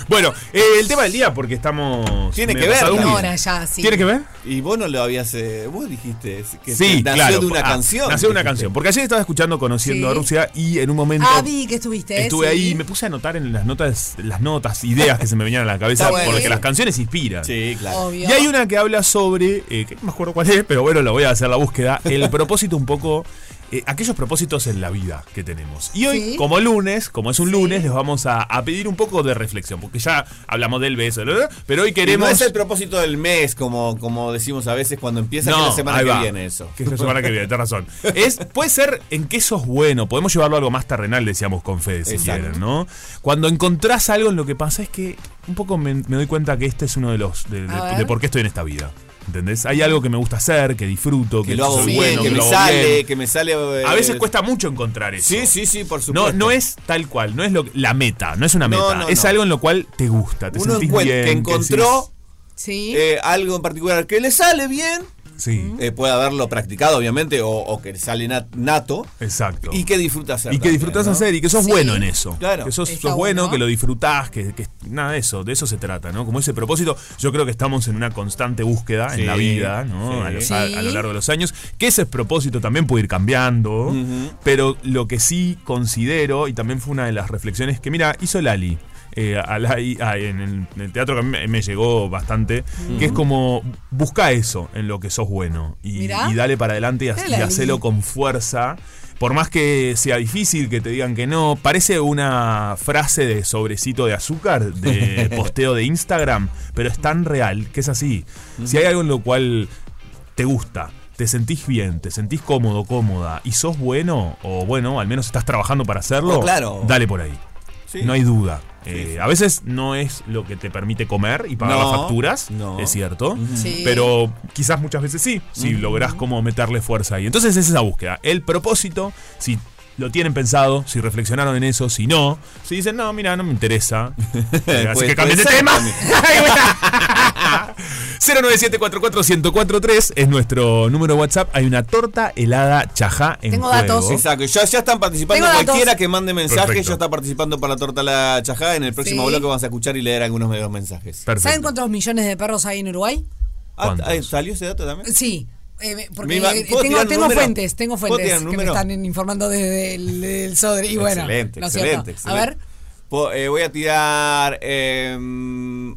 bueno, eh, el tema del día, porque estamos. Tiene que ver. Ahora ya, sí. ¿Tiene que ver? Y vos no lo habías. eh, vos dijiste que Sí, nació claro. de una Ah, canción. Nació de una canción. Porque ayer estaba escuchando Conociendo Sí. a Rusia y en un momento. Ah, vi que estuviste. Estuve sí. ahí y me puse a anotar en las notas, las notas, ideas que se me venían a la cabeza, bueno. porque las canciones inspiran. Sí, claro. Obvio. Y hay una que habla sobre, eh, que no me acuerdo cuál es, pero bueno, lo voy a hacer la búsqueda, el propósito un poco, eh, aquellos propósitos en la vida que tenemos. Y hoy, Sí. como lunes, como es un Sí. lunes, les vamos a, a pedir un poco de reflexión, porque ya hablamos del beso, pero hoy Y queremos... no es el propósito del mes, como, como decimos a veces cuando empieza que es la semana ahí que viene eso. Que es la semana que viene, tenés razón. Es, puede ser en qué sos bueno, podemos llevarlo a algo más terrenal, decíamos con Fede, si Exacto. quieren, ¿no? Cuando encontrás algo en lo que pasa es que un poco me, me doy cuenta que este es uno de los, de por qué estoy en esta vida. ¿Entendés? Hay algo que me gusta hacer, que disfruto, que, Que lo hago bien, bueno, que, que, me sale, bien. que me sale. eh, A veces cuesta mucho encontrar eso. Sí, sí, sí, por supuesto. no es tal cual, no es lo, la meta, no es una meta, no, es no. algo en lo cual te gusta, te Uno sentís bien. que decís- encontró Sí. eh, algo en particular que le sale bien Sí. eh, puede haberlo practicado, obviamente, o, o que sale nat- nato. Exacto. Y que disfruta hacer. Y que también, disfrutás ¿no? hacer y que sos Sí. bueno en eso. Claro. Que sos, bueno, que lo disfrutás, que, que nada de eso, de eso se trata, ¿no? Como ese propósito, yo creo que estamos en una constante búsqueda Sí, en la vida, ¿no? sí. A, los- a lo largo de los años, que ese propósito también puede ir cambiando, pero lo que sí considero, y también fue una de las reflexiones que, mira, hizo Lali. Eh, a Lali- a- en, el, en el teatro que a mí me, me llegó bastante, que es como busca eso en lo que sos bueno y, dale para adelante y, ha- y hacelo con fuerza. Por más que sea difícil que te digan que no, parece una frase de sobrecito de azúcar de posteo de Instagram, pero es tan real que es así. Si hay algo en lo cual te gusta, te sentís bien, te sentís cómodo, cómoda y sos bueno, o bueno, al menos estás trabajando para hacerlo, Oh, claro. dale por ahí. Sí. No hay duda. Eh. A veces no es lo que te permite comer y pagar No, las facturas, no. es cierto. Sí. Pero quizás muchas veces sí, si lográs como meterle fuerza ahí. Entonces es esa búsqueda. El propósito, si lo tienen pensado, si reflexionaron en eso, si no, si dicen, no, mira, no me interesa. eh, así que cambien de ser tema. también. 097441043 es nuestro número de WhatsApp. Hay una torta helada chajá en Tengo juego. datos. Exacto, ya, ya están participando. Tengo datos. Cualquiera que mande mensaje Perfecto. ya está participando para la torta la chajá. En el próximo Sí. bloque vamos a escuchar y leer algunos de los mensajes. Perfecto. ¿Saben cuántos millones de perros hay en Uruguay? Ah, ¿Salió ese dato también? Sí. Eh, porque iba- eh, ¿puedo tengo, tengo fuentes, tengo ¿Puedo fuentes que me están informando desde el, del Sodre. Y bueno, excelente, ¿no excelente, excelente. A ver, Po- eh, voy a tirar em,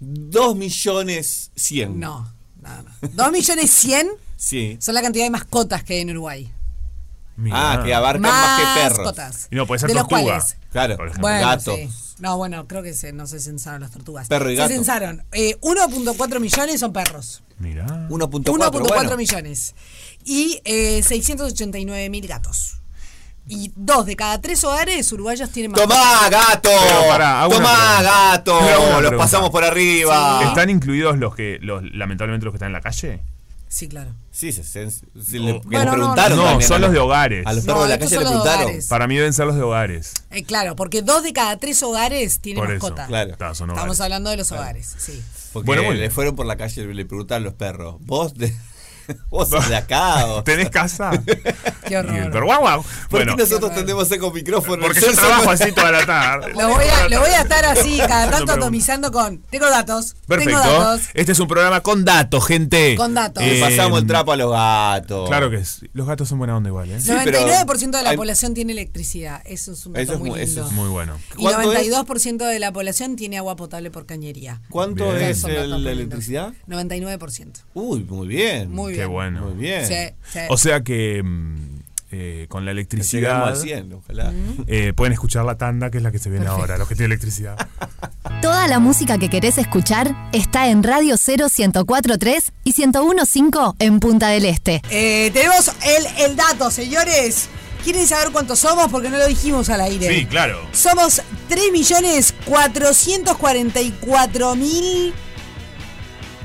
2 millones 100. no, no, no. ¿Dos millones cien Sí. son la cantidad de mascotas que hay en Uruguay? Mirá. Ah, que abarcan más que perros. Mascotas. Y no, puede ser de los tortuga. cuales Claro. Por ejemplo. Bueno, Gato. sí. No, bueno, creo que se, no se censaron las tortugas. Perro y gato. Se censaron. Eh, 1.4 millones son perros. Mirá. 1.4 1.4 bueno. millones. Y eh, 689 mil gatos. Y dos de cada tres hogares uruguayos tienen mascotas. ¡Tomá, gato! Pará, ¡Tomá, pregunta. gato! Los pregunta. pasamos por arriba. ¿Están incluidos los que, los, lamentablemente, los que están en la calle? Sí, claro. Sí, se, se- se le, Oh. Bueno, no, preguntaron. no, también son a los de hogares. A los No, perros de la calle le preguntaron. Para mí deben ser los de hogares. Eh, claro, porque dos de cada tres hogares tienen Por eso, mascota. claro. Está, son Estamos hablando de los hogares, sí. Porque Bueno, muy le fueron por la calle y le preguntaron los perros. ¿Vos de, vos sos de acá? o- ¿Tenés casa? Qué Y el perro, horror. guau, guau. ¿Por Bueno, qué nosotros tendemos con micrófono? porque yo trabajo así toda la tarde. Lo voy, a, lo voy a estar así, cada tanto pero- atomizando con. Tengo datos. Tengo Perfecto. datos. Este es un programa con datos, gente. Con datos. Le Eh, pasamos el trapo a los gatos. Claro que sí. Los gatos son buena onda igual, ¿eh? Sí, pero 99% de la hay- población tiene electricidad. Eso es un dato Eso es muy muy- lindo. eso es Muy bueno. Y ¿Cuánto es? 92% de la población tiene agua potable por cañería. ¿Cuánto Bien. es el- la electricidad? 99%. Uy, muy bien. Muy Qué bien. bueno. Muy bien. Sí, sí. O sea que mm, eh, con la electricidad al 100, ojalá. eh, pueden escuchar la tanda, que es la que se viene ahora, los que tienen electricidad. Toda la música que querés escuchar está en Radio 0 1043 y 1015 en Punta del Este. Eh, tenemos el, el dato, señores. ¿Quieren saber cuántos somos? Porque no lo dijimos al aire. Sí, claro. Somos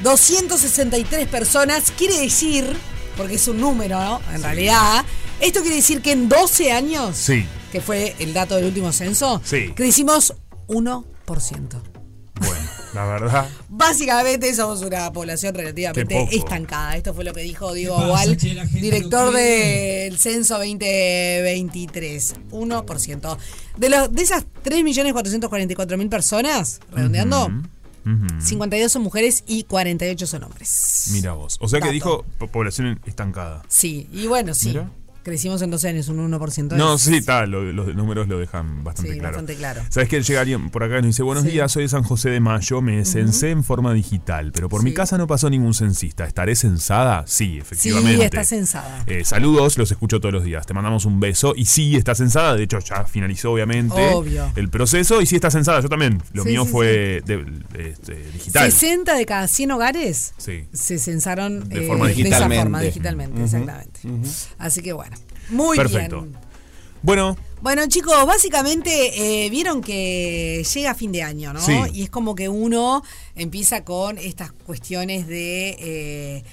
3.444.263 personas. Quiere decir, porque es un número, ¿no? En realidad, esto quiere decir que en 12 años, Sí. que fue el dato del último censo, Sí. crecimos 1%. Bueno, la verdad. Básicamente somos una población relativamente estancada. Esto fue lo que dijo Diego Agual, director del censo 2023. 1%. De, los, de esas 3.444.000 personas, redondeando, Ujú. 52 son mujeres y 48 son hombres. Mira vos. O sea que dijo po- población estancada. Sí, y bueno, sí. Mira. Crecimos en 12 años, un 1%. No, es- sí, está, lo- los números lo dejan bastante Sí, claro. bastante claro. ¿Sabes que llega alguien por acá y nos dice, buenos Sí. días, soy de San José de Mayo, me censé en forma digital, pero por mi casa no pasó ningún censista. ¿Estaré censada? Sí, efectivamente. Sí, está censada. Eh, saludos, los escucho todos los días. Te mandamos un beso. Y sí, está censada. De hecho, ya finalizó, obviamente, Obvio. el proceso. Y sí, está censada. Yo también. Lo Sí, mío sí, fue de- de- este, digital. 60 de cada 100 hogares Sí. se censaron De eh, forma de esa digitalmente. forma, digitalmente, exactamente. Así que bueno, muy Perfecto. bien. Bueno, Bueno, chicos, básicamente eh, vieron que llega fin de año, ¿no? Sí. Y es como que uno empieza con estas cuestiones de eh,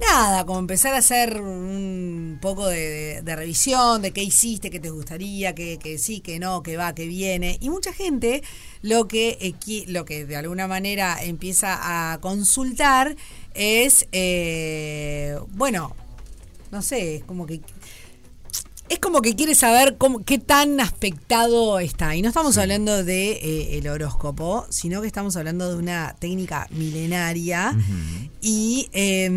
nada, como empezar a hacer un poco de, de- de revisión de qué hiciste, qué te gustaría, que, que sí, que no, que va, que viene. Y mucha gente lo que, eh, lo que de alguna manera empieza a consultar es, eh, bueno, no sé, es como que es como que quiere saber cómo, qué tan aspectado está. Y no estamos hablando de eh, el horóscopo, sino que estamos hablando de una técnica milenaria. Y eh,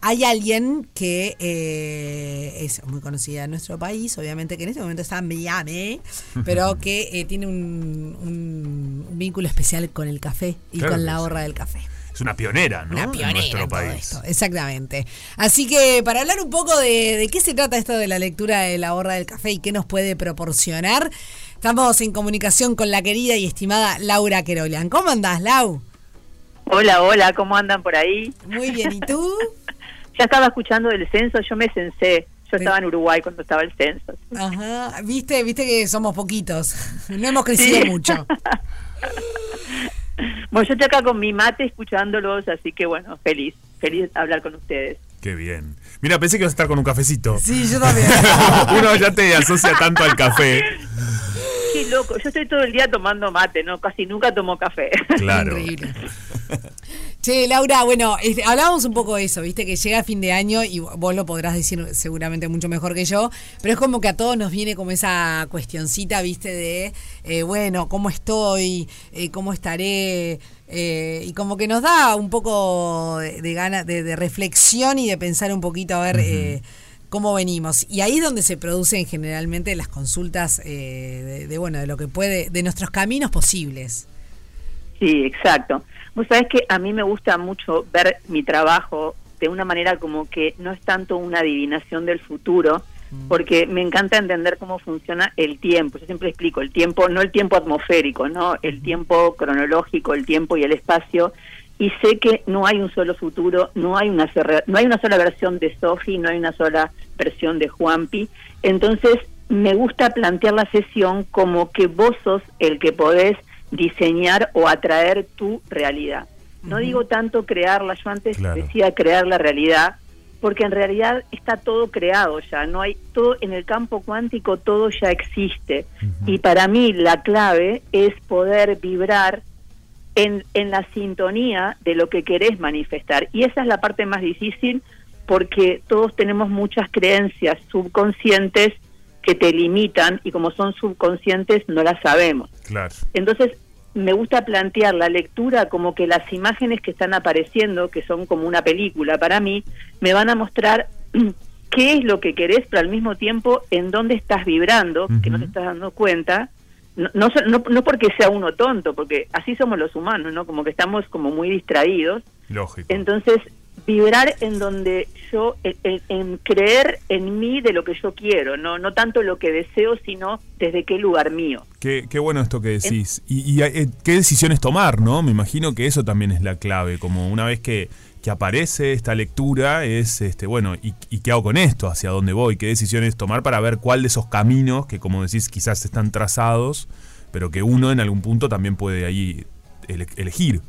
hay alguien que eh, es muy conocida en nuestro país, obviamente que en este momento está en Miami, pero que eh, tiene un, un- un vínculo especial con el café y Claro con la sí. horra del café. Es una pionera, ¿no? Una en pionera nuestro en todo país. esto, exactamente. Así que para hablar un poco de, de qué se trata esto de la lectura de la horra del café y qué nos puede proporcionar, estamos en comunicación con la querida y estimada Laura Querolian. ¿Cómo andás, Lau? Hola, hola, ¿cómo andan por ahí? Muy bien, ¿y tú? Ya estaba escuchando del censo, yo me censé. Yo estaba en Uruguay cuando estaba el censo. Ajá, viste, viste que somos poquitos, no hemos crecido Sí. mucho. Bueno, yo estoy acá con mi mate escuchándolos, así que bueno, feliz, feliz de hablar con ustedes. Qué bien. Mira, pensé que ibas a estar con un cafecito. Sí, yo también. Uno ya te asocia tanto al café. Qué loco, yo estoy todo el día tomando mate, ¿no? Casi nunca tomo café. Claro. Increíble. Che, Laura, bueno, este, hablábamos un poco de eso, viste, que llega fin de año y vos lo podrás decir seguramente mucho mejor que yo, pero es como que a todos nos viene como esa cuestioncita, viste, de, eh, bueno, ¿cómo estoy? Eh, ¿Cómo estaré? Eh, y como que nos da un poco de, de gana, de, de reflexión y de pensar un poquito a ver eh, cómo venimos. Y ahí es donde se producen generalmente las consultas eh, de, de, bueno, de lo que puede, de nuestros caminos posibles. Sí, exacto. Vos sabés que a mí me gusta mucho ver mi trabajo de una manera como que no es tanto una adivinación del futuro, porque me encanta entender cómo funciona el tiempo. Yo siempre explico el tiempo, no el tiempo atmosférico, no el tiempo cronológico, el tiempo y el espacio. Y sé que no hay un solo futuro, no hay una sola- no hay una sola versión de Sofi, no hay una sola versión de Juanpi. Entonces me gusta plantear la sesión como que vos sos el que podés diseñar o atraer tu realidad. No digo tanto crearla, yo antes Claro. decía crear la realidad, porque en realidad está todo creado ya, no hay todo en el campo cuántico todo ya existe. Y para mí la clave es poder vibrar en, en la sintonía de lo que querés manifestar. Y esa es la parte más difícil porque todos tenemos muchas creencias subconscientes que te limitan y como son subconscientes no las sabemos. Claro. Entonces, me gusta plantear la lectura como que las imágenes que están apareciendo, que son como una película para mí, me van a mostrar qué es lo que querés, pero al mismo tiempo en dónde estás vibrando, que no te estás dando cuenta. No, no, no, no porque sea uno tonto, porque así somos los humanos, ¿no? Como que estamos como muy distraídos. Lógico. Entonces, vibrar en donde yo, en, en- creer en mí de lo que yo quiero, no no tanto lo que deseo, sino desde qué lugar mío. Qué, qué bueno esto que decís. Y, y, eh, qué decisiones tomar, ¿no? Me imagino que eso también es la clave. Como una vez que, que aparece esta lectura, es, este bueno, ¿y, ¿y qué hago con esto? ¿Hacia dónde voy? ¿Qué decisiones tomar para ver cuál de esos caminos, que como decís, quizás están trazados, pero que uno en algún punto también puede ahí ele- elegir?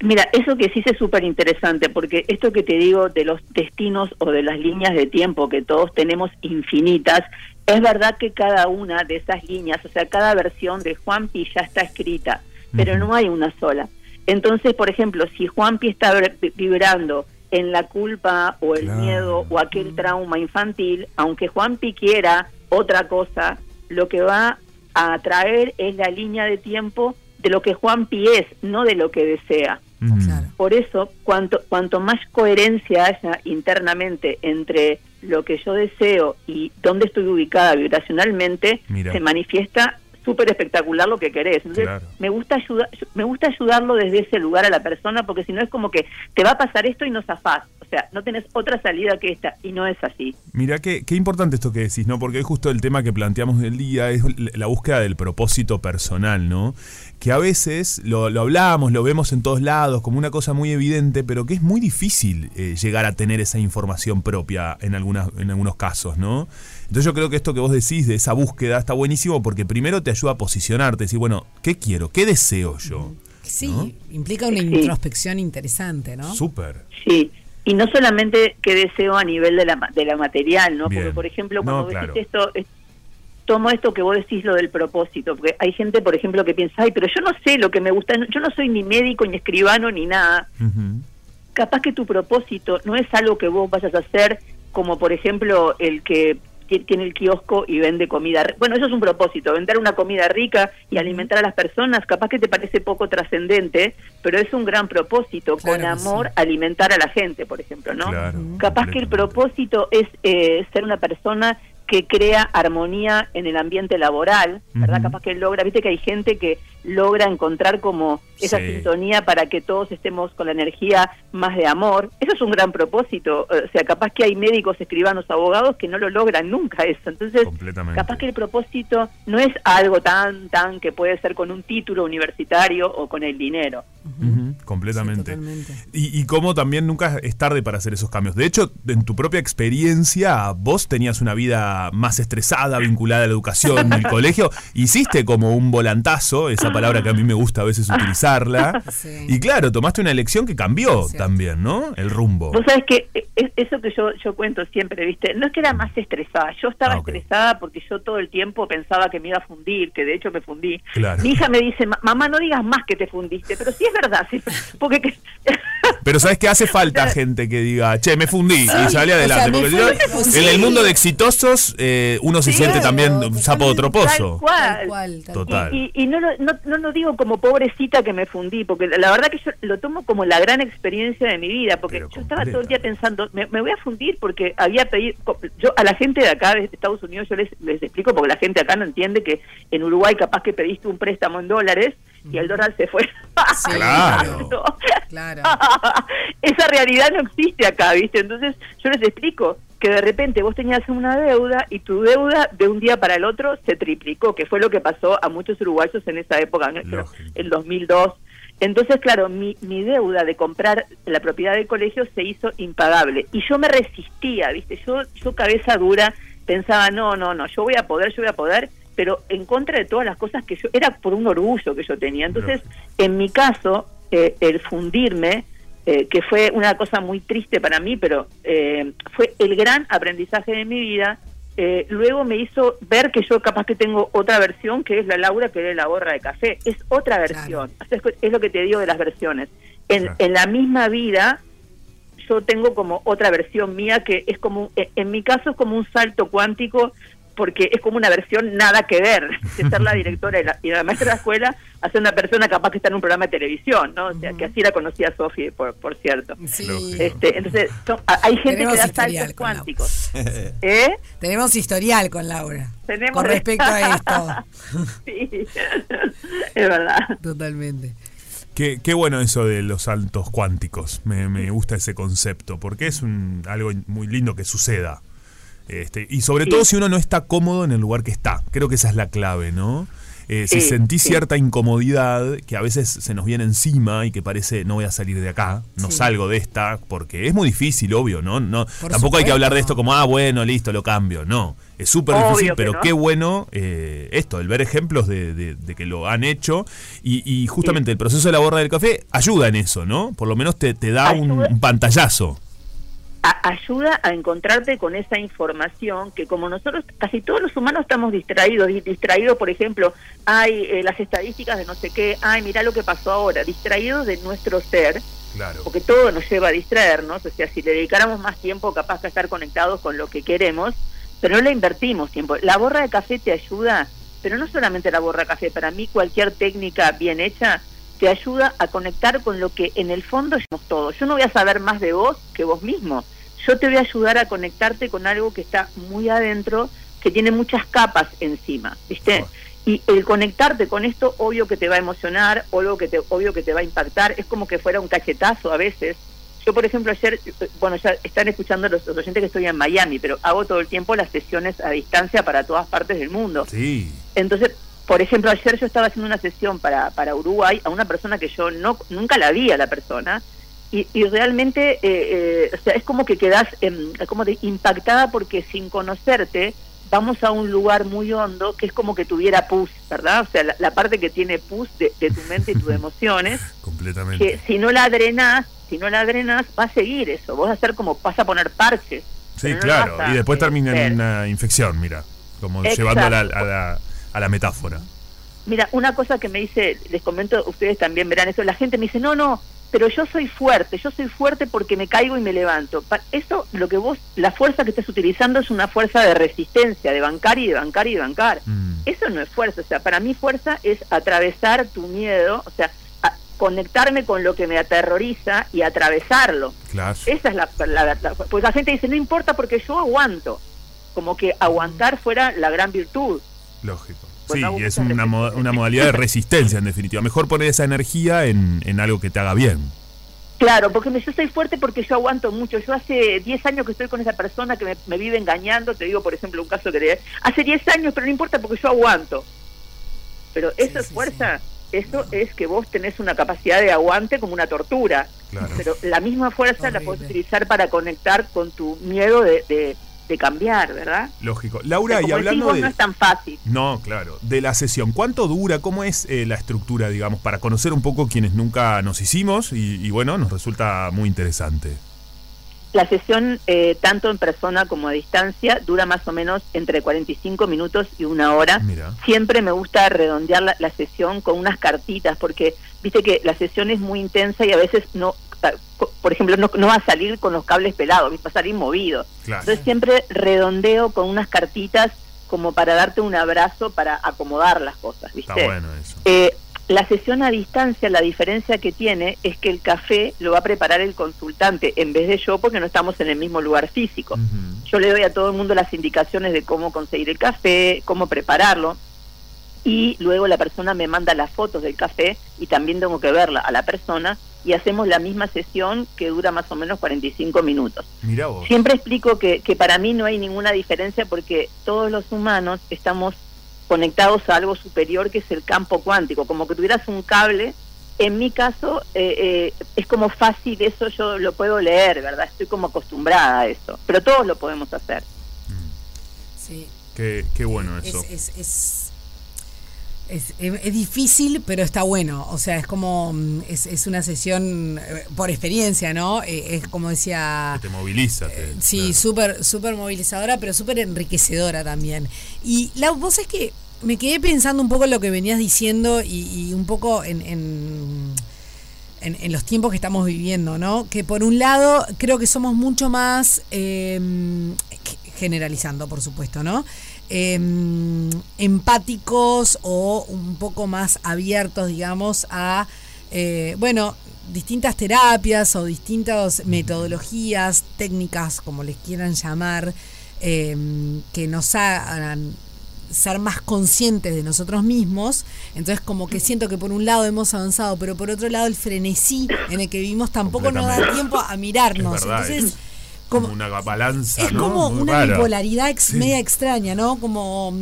Mira, eso que sí es súper interesante, porque esto que te digo de los destinos o de las líneas de tiempo que todos tenemos infinitas, es verdad que cada una de esas líneas, o sea, cada versión de Juanpi ya está escrita, pero no hay una sola. Entonces, por ejemplo, si Juanpi está vibr- vibrando en la culpa o el Claro. miedo o aquel trauma infantil, aunque Juanpi quiera otra cosa, lo que va a atraer es la línea de tiempo de lo que Juanpi es, no de lo que desea. Claro. Por eso, cuanto, cuanto más coherencia haya internamente entre lo que yo deseo y dónde estoy ubicada vibracionalmente, Mira. se manifiesta súper espectacular lo que querés. Entonces, Claro. me gusta ayudar, me gusta ayudarlo desde ese lugar a la persona, porque si no es como que te va a pasar esto y no zafás. O sea, no tenés otra salida que esta, y no es así. Mira, qué, qué importante esto que decís, ¿no? Porque es justo el tema que planteamos del día, es la búsqueda del propósito personal, ¿no? Que a veces lo, lo hablamos, lo vemos en todos lados como una cosa muy evidente, pero que es muy difícil eh, llegar a tener esa información propia en, algunas, en algunos casos, ¿no? Entonces yo creo que esto que vos decís de esa búsqueda está buenísimo porque primero te ayuda a posicionarte, decir, bueno, ¿qué quiero? ¿Qué deseo yo? Sí, ¿no? implica una Sí. introspección interesante, ¿no? Súper. Sí, y no solamente que deseo a nivel de la, de la material, ¿no? Bien. Porque, por ejemplo, No, cuando claro. decís esto, es- tomo esto que vos decís, lo del propósito, porque hay gente, por ejemplo, que piensa, ay, pero yo no sé lo que me gusta, yo no soy ni médico, ni escribano, ni nada. Capaz que tu propósito no es algo que vos vayas a hacer, como por ejemplo el que ti- tiene el kiosco y vende comida. Bueno, eso es un propósito, vender una comida rica y alimentar a las personas, capaz que te parece poco trascendente, pero es un gran propósito, Claro con sí. amor alimentar a la gente, por ejemplo, ¿no? Claro, Capaz que el propósito es eh, ser una persona que crea armonía en el ambiente laboral, ¿verdad? Capaz que logra, viste que hay gente que logra encontrar como esa Sí. sintonía para que todos estemos con la energía más de amor. Eso es un gran propósito. O sea, capaz que hay médicos, escribanos, abogados que no lo logran nunca eso. Entonces, capaz que el propósito no es algo tan, tan que puede ser con un título universitario o con el dinero. Completamente. Sí, y, y cómo también nunca es tarde para hacer esos cambios. De hecho, en tu propia experiencia, vos tenías una vida más estresada, vinculada a la educación, el colegio. Hiciste como un volantazo, esa palabra que a mí me gusta a veces utilizarla. Sí. Y claro, tomaste una elección que cambió también, ¿no? El rumbo. Vos sabés que es- eso que yo, yo cuento siempre, ¿viste? No es que era más estresada, yo estaba Ah, estresada porque yo todo el tiempo pensaba que me iba a fundir, que de hecho me fundí. Claro. Mi hija me dice, "Ma- mamá, no digas más que te fundiste, pero sí es verdad, sí, porque que- Pero sabes que hace falta gente que diga, che, me fundí y sale o adelante. sea, porque no, en el mundo de exitosos, eh, uno se Sí, siente claro, también sapo de otro tal pozo. cual. Tal cual, tal Total. Y, y- y no, lo- no, no lo digo como pobrecita que me fundí, porque la, verdad que yo lo tomo como la gran experiencia de mi vida, porque Pero yo estaba todo el día pensando, me, me voy a fundir porque había pedido, yo a la gente de acá, de Estados Unidos, yo les, les explico, porque la gente acá no entiende que en Uruguay capaz que pediste un préstamo en dólares y el dólar se fue. Sí. Claro. Claro. Esa realidad no existe acá, ¿viste? Entonces yo les explico que de repente vos tenías una deuda y tu deuda de un día para el otro se triplicó, que fue lo que pasó a muchos uruguayos en esa época, ¿no? El 2002. Entonces, claro, mi, mi deuda de comprar la propiedad del colegio se hizo impagable y yo me resistía, ¿viste? Yo, yo cabeza dura pensaba, no, no, no, yo voy a poder, yo voy a poder, pero en contra de todas las cosas que yo, era por un orgullo que yo tenía. Entonces, en mi caso, eh, el fundirme, eh, que fue una cosa muy triste para mí, pero eh, fue el gran aprendizaje de mi vida, eh, luego me hizo ver que yo capaz que tengo otra versión, que es la Laura, que es la borra de café. Es otra versión. O sea, es, es lo que te digo de las versiones. En, Claro. en la misma vida, yo tengo como otra versión mía que es como, en en mi caso es como un salto cuántico porque es como una versión nada que ver de ser la directora y la, y la maestra de la escuela a ser una persona capaz que está en un programa de televisión, ¿no? O sea, que así la conocía Sofi, por, por cierto. Sí. Este, entonces, son- hay gente Tenemos que da saltos cuánticos. ¿Eh? Tenemos historial con Laura. Tenemos con respecto a esto. sí, es verdad. Totalmente. Qué, qué bueno eso de los saltos cuánticos. Me, me gusta ese concepto, porque es un, algo muy lindo que suceda. Este, y sobre Sí. todo si uno no está cómodo en el lugar que está. Creo que esa es la clave, ¿no? Eh, si Sí, sentís sí. cierta incomodidad que a veces se nos viene encima y que parece no voy a salir de acá, no Sí. salgo de esta, porque es muy difícil, obvio, ¿no? no Por tampoco hay que hablar de esto como, ah, bueno, listo, lo cambio. No, es súper difícil, pero no. qué bueno eh, esto, el ver ejemplos de, de- de que lo han hecho y, y justamente el proceso de la borra del café ayuda en eso, ¿no? Por lo menos te, te da un pantallazo. A- ayuda a encontrarte con esa información que como nosotros, casi todos los humanos estamos distraídos, di- distraídos, por ejemplo, hay eh, las estadísticas de no sé qué, ay, mira lo que pasó ahora, distraídos de nuestro ser, Claro. porque todo nos lleva a distraernos, o sea, si le dedicáramos más tiempo capaz que estar conectados con lo que queremos, pero no le invertimos tiempo. La borra de café te ayuda, pero no solamente la borra de café, para mí cualquier técnica bien hecha te ayuda a conectar con lo que en el fondo somos todos. Yo no voy a saber más de vos que vos mismo. Yo te voy a ayudar a conectarte con algo que está muy adentro, que tiene muchas capas encima, ¿viste? Oh. Y el conectarte con esto, obvio que te va a emocionar, obvio que te, obvio que te va a impactar, es como que fuera un cachetazo a veces. Yo, por ejemplo, ayer, eh, bueno, ya están escuchando los, los oyentes que estoy en Miami, pero hago todo el tiempo las sesiones a distancia para todas partes del mundo. Sí. Entonces, por ejemplo, ayer yo estaba haciendo una sesión para, para Uruguay a una persona que yo no nunca la vi a la persona y, y realmente, eh, eh, o sea, es como que quedas como de impactada porque sin conocerte vamos a un lugar muy hondo que es como que tuviera pus, ¿verdad? O sea, la, la parte que tiene pus de, de tu mente y tus emociones, Completamente. que si no la drenás, si no la drenás, va a seguir eso. Vos vas a hacer como, vas a poner parches. Sí, no claro. a, Y después eh, termina en una infección, mira. Como Exacto. llevando a la, a, la, a la metáfora. Mira, una cosa que me dice, les comento, ustedes también verán eso, la gente me dice, no, no, pero yo soy fuerte, yo soy fuerte porque me caigo y me levanto. Eso, lo que vos, la fuerza que estás utilizando es una fuerza de resistencia, de bancar y de bancar y de bancar. Mm. Eso no es fuerza, o sea, para mí fuerza es atravesar tu miedo, o sea, conectarme con lo que me aterroriza y atravesarlo. Claro. Esa es la, la verdad. Pues la gente dice, no importa porque yo aguanto. Como que aguantar fuera la gran virtud. Lógico. Pues Sí, y es una, mo- una modalidad de resistencia, en definitiva. Mejor poner esa energía en, en algo que te haga bien. Claro, porque me- yo soy fuerte porque yo aguanto mucho. Yo hace 10 años que estoy con esa persona que me, me vive engañando. Te digo, por ejemplo, un caso que le hace 10 años, pero no importa porque yo aguanto. Pero eso es sí, fuerza. Eso es que vos tenés una capacidad de aguante como una tortura. Claro. Pero la misma fuerza la podés utilizar para conectar con tu miedo de, de, de cambiar, ¿verdad? Lógico. Laura, y como hablando de... no es tan fácil. No, claro. De la sesión, ¿cuánto dura? ¿Cómo es eh, la estructura, digamos, para conocer un poco quienes nunca nos hicimos? Y, y bueno, nos resulta muy interesante. La sesión, eh, tanto en persona como a distancia, dura más o menos entre 45 minutos y una hora. Mira. Siempre me gusta redondear la, la sesión con unas cartitas, porque viste que la sesión es muy intensa y a veces no, por ejemplo, no, no va a salir con los cables pelados, va a salir movido. Claro. Entonces siempre redondeo con unas cartitas como para darte un abrazo para acomodar las cosas, ¿viste? Está bueno eso. Eh, la sesión a distancia, la diferencia que tiene es que el café lo va a preparar el consultante en vez de yo porque no estamos en el mismo lugar físico. Yo le doy a todo el mundo las indicaciones de cómo conseguir el café, cómo prepararlo y luego la persona me manda las fotos del café y también tengo que verla a la persona y hacemos la misma sesión que dura más o menos 45 minutos. Mirá vos. Siempre explico que, que para mí no hay ninguna diferencia porque todos los humanos estamos conectados a algo superior que es el campo cuántico, como que tuvieras un cable. En mi caso eh, eh, es como fácil eso, yo lo puedo leer, ¿verdad? Estoy como acostumbrada a eso, pero todos lo podemos hacer. Sí. Qué, qué bueno Es, eso. es, es, es, es difícil, pero está bueno. O sea, es como. mm, Es, es una sesión eh, por experiencia, ¿no? Eh, Es como decía. Que te moviliza. te- Sí, claro. súper súper movilizadora, pero súper enriquecedora también. Y la voz es que me quedé pensando un poco en lo que venías diciendo y, y un poco en, en, en- en los tiempos que estamos viviendo, ¿no? Que por un lado creo que somos mucho más, eh, generalizando por supuesto, ¿no? Eh, empáticos o un poco más abiertos, digamos, a, eh, bueno, distintas terapias o distintas metodologías, técnicas, como les quieran llamar, eh, que nos hagan ser más conscientes de nosotros mismos. Entonces, como que siento que por un lado hemos avanzado, pero por otro lado el frenesí en el que vivimos tampoco nos da tiempo a mirarnos. Entonces, como, una balanza, es ¿no? como Muy una rara. bipolaridad ex- Sí. media extraña, ¿no? Como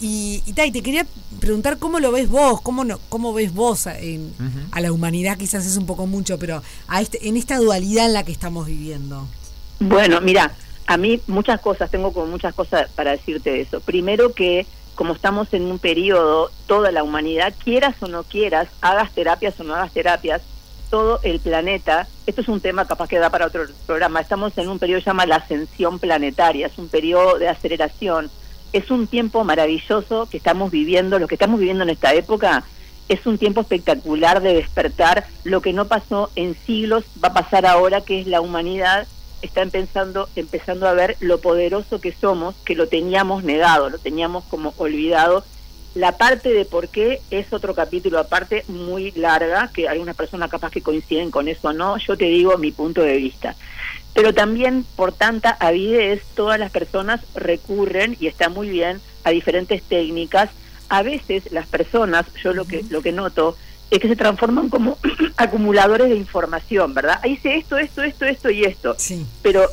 y, y, Tai, te quería preguntar cómo lo ves vos, cómo no, cómo ves vos a, en- a la humanidad, quizás es un poco mucho, pero a este, en esta dualidad en la que estamos viviendo. Bueno, mira, a mí muchas cosas, tengo como muchas cosas para decirte de eso. Primero que como estamos en un periodo, toda la humanidad, quieras o no quieras, hagas terapias o no hagas terapias, todo el planeta, esto es un tema capaz que da para otro programa, estamos en un periodo que se llama la ascensión planetaria, es un periodo de aceleración, es un tiempo maravilloso que estamos viviendo, lo que estamos viviendo en esta época es un tiempo espectacular de despertar, lo que no pasó en siglos va a pasar ahora, que es la humanidad está empezando, empezando a ver lo poderoso que somos, que lo teníamos negado, lo teníamos como olvidado. La parte de por qué es otro capítulo aparte muy larga, que algunas personas capaz que coinciden con eso o no, yo te digo mi punto de vista. Pero también por tanta avidez, todas las personas recurren, y está muy bien, a diferentes técnicas. A veces las personas, yo lo que, lo que noto, es que se transforman como acumuladores de información, ¿verdad? Ahí hice esto, esto, esto, esto y esto. Sí. Pero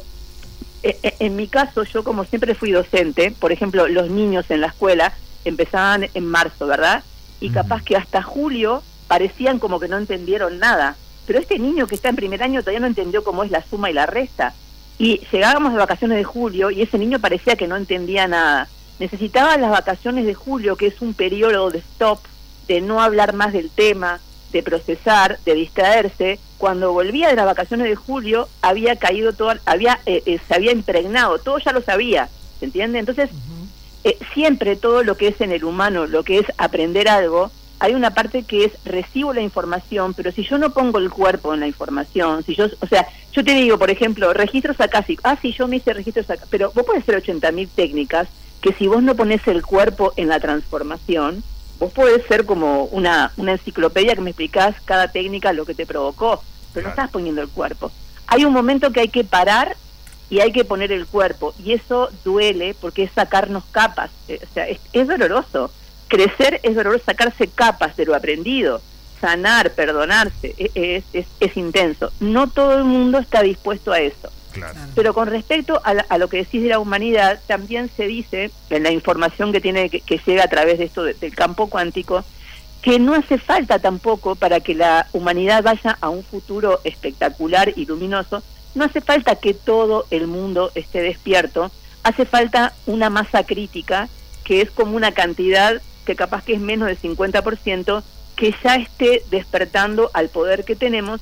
eh, eh, en mi caso, yo como siempre fui docente, por ejemplo, los niños en la escuela empezaban en marzo, ¿verdad? Y capaz que hasta julio parecían como que no entendieron nada. Pero este niño que está en primer año todavía no entendió cómo es la suma y la resta. Y llegábamos de vacaciones de julio y ese niño parecía que no entendía nada. necesitaba las vacaciones de julio, que es un periodo de stop, de no hablar más del tema, de procesar, de distraerse. Cuando volvía de las vacaciones de julio, había caído todo, había, eh, eh, se había impregnado, todo ya lo sabía, ¿se entiende? Entonces, eh, siempre todo lo que es en el humano, lo que es aprender algo, hay una parte que es recibo la información, pero si yo no pongo el cuerpo en la información, si yo, o sea, yo te digo, por ejemplo, registros acásicos, ah, sí, yo me hice registros acá, pero vos podés hacer 80.000 técnicas que si vos no pones el cuerpo en la transformación, vos podés ser como una, una enciclopedia que me explicás cada técnica lo que te provocó, pero no estás poniendo el cuerpo. Hay un momento que hay que parar y hay que poner el cuerpo, y eso duele porque es sacarnos capas, eh, o sea, es, es doloroso. Crecer es doloroso, sacarse capas de lo aprendido, sanar, perdonarse, e- es, es, es intenso. No todo el mundo está dispuesto a eso. Claro. Pero con respecto a, la- a lo que decís de la humanidad, también se dice en la información que tiene que, que llega a través de esto de- del campo cuántico que no hace falta tampoco para que la humanidad vaya a un futuro espectacular y luminoso, no hace falta que todo el mundo esté despierto, hace falta una masa crítica que es como una cantidad que capaz que es menos del 50%, que ya esté despertando al poder que tenemos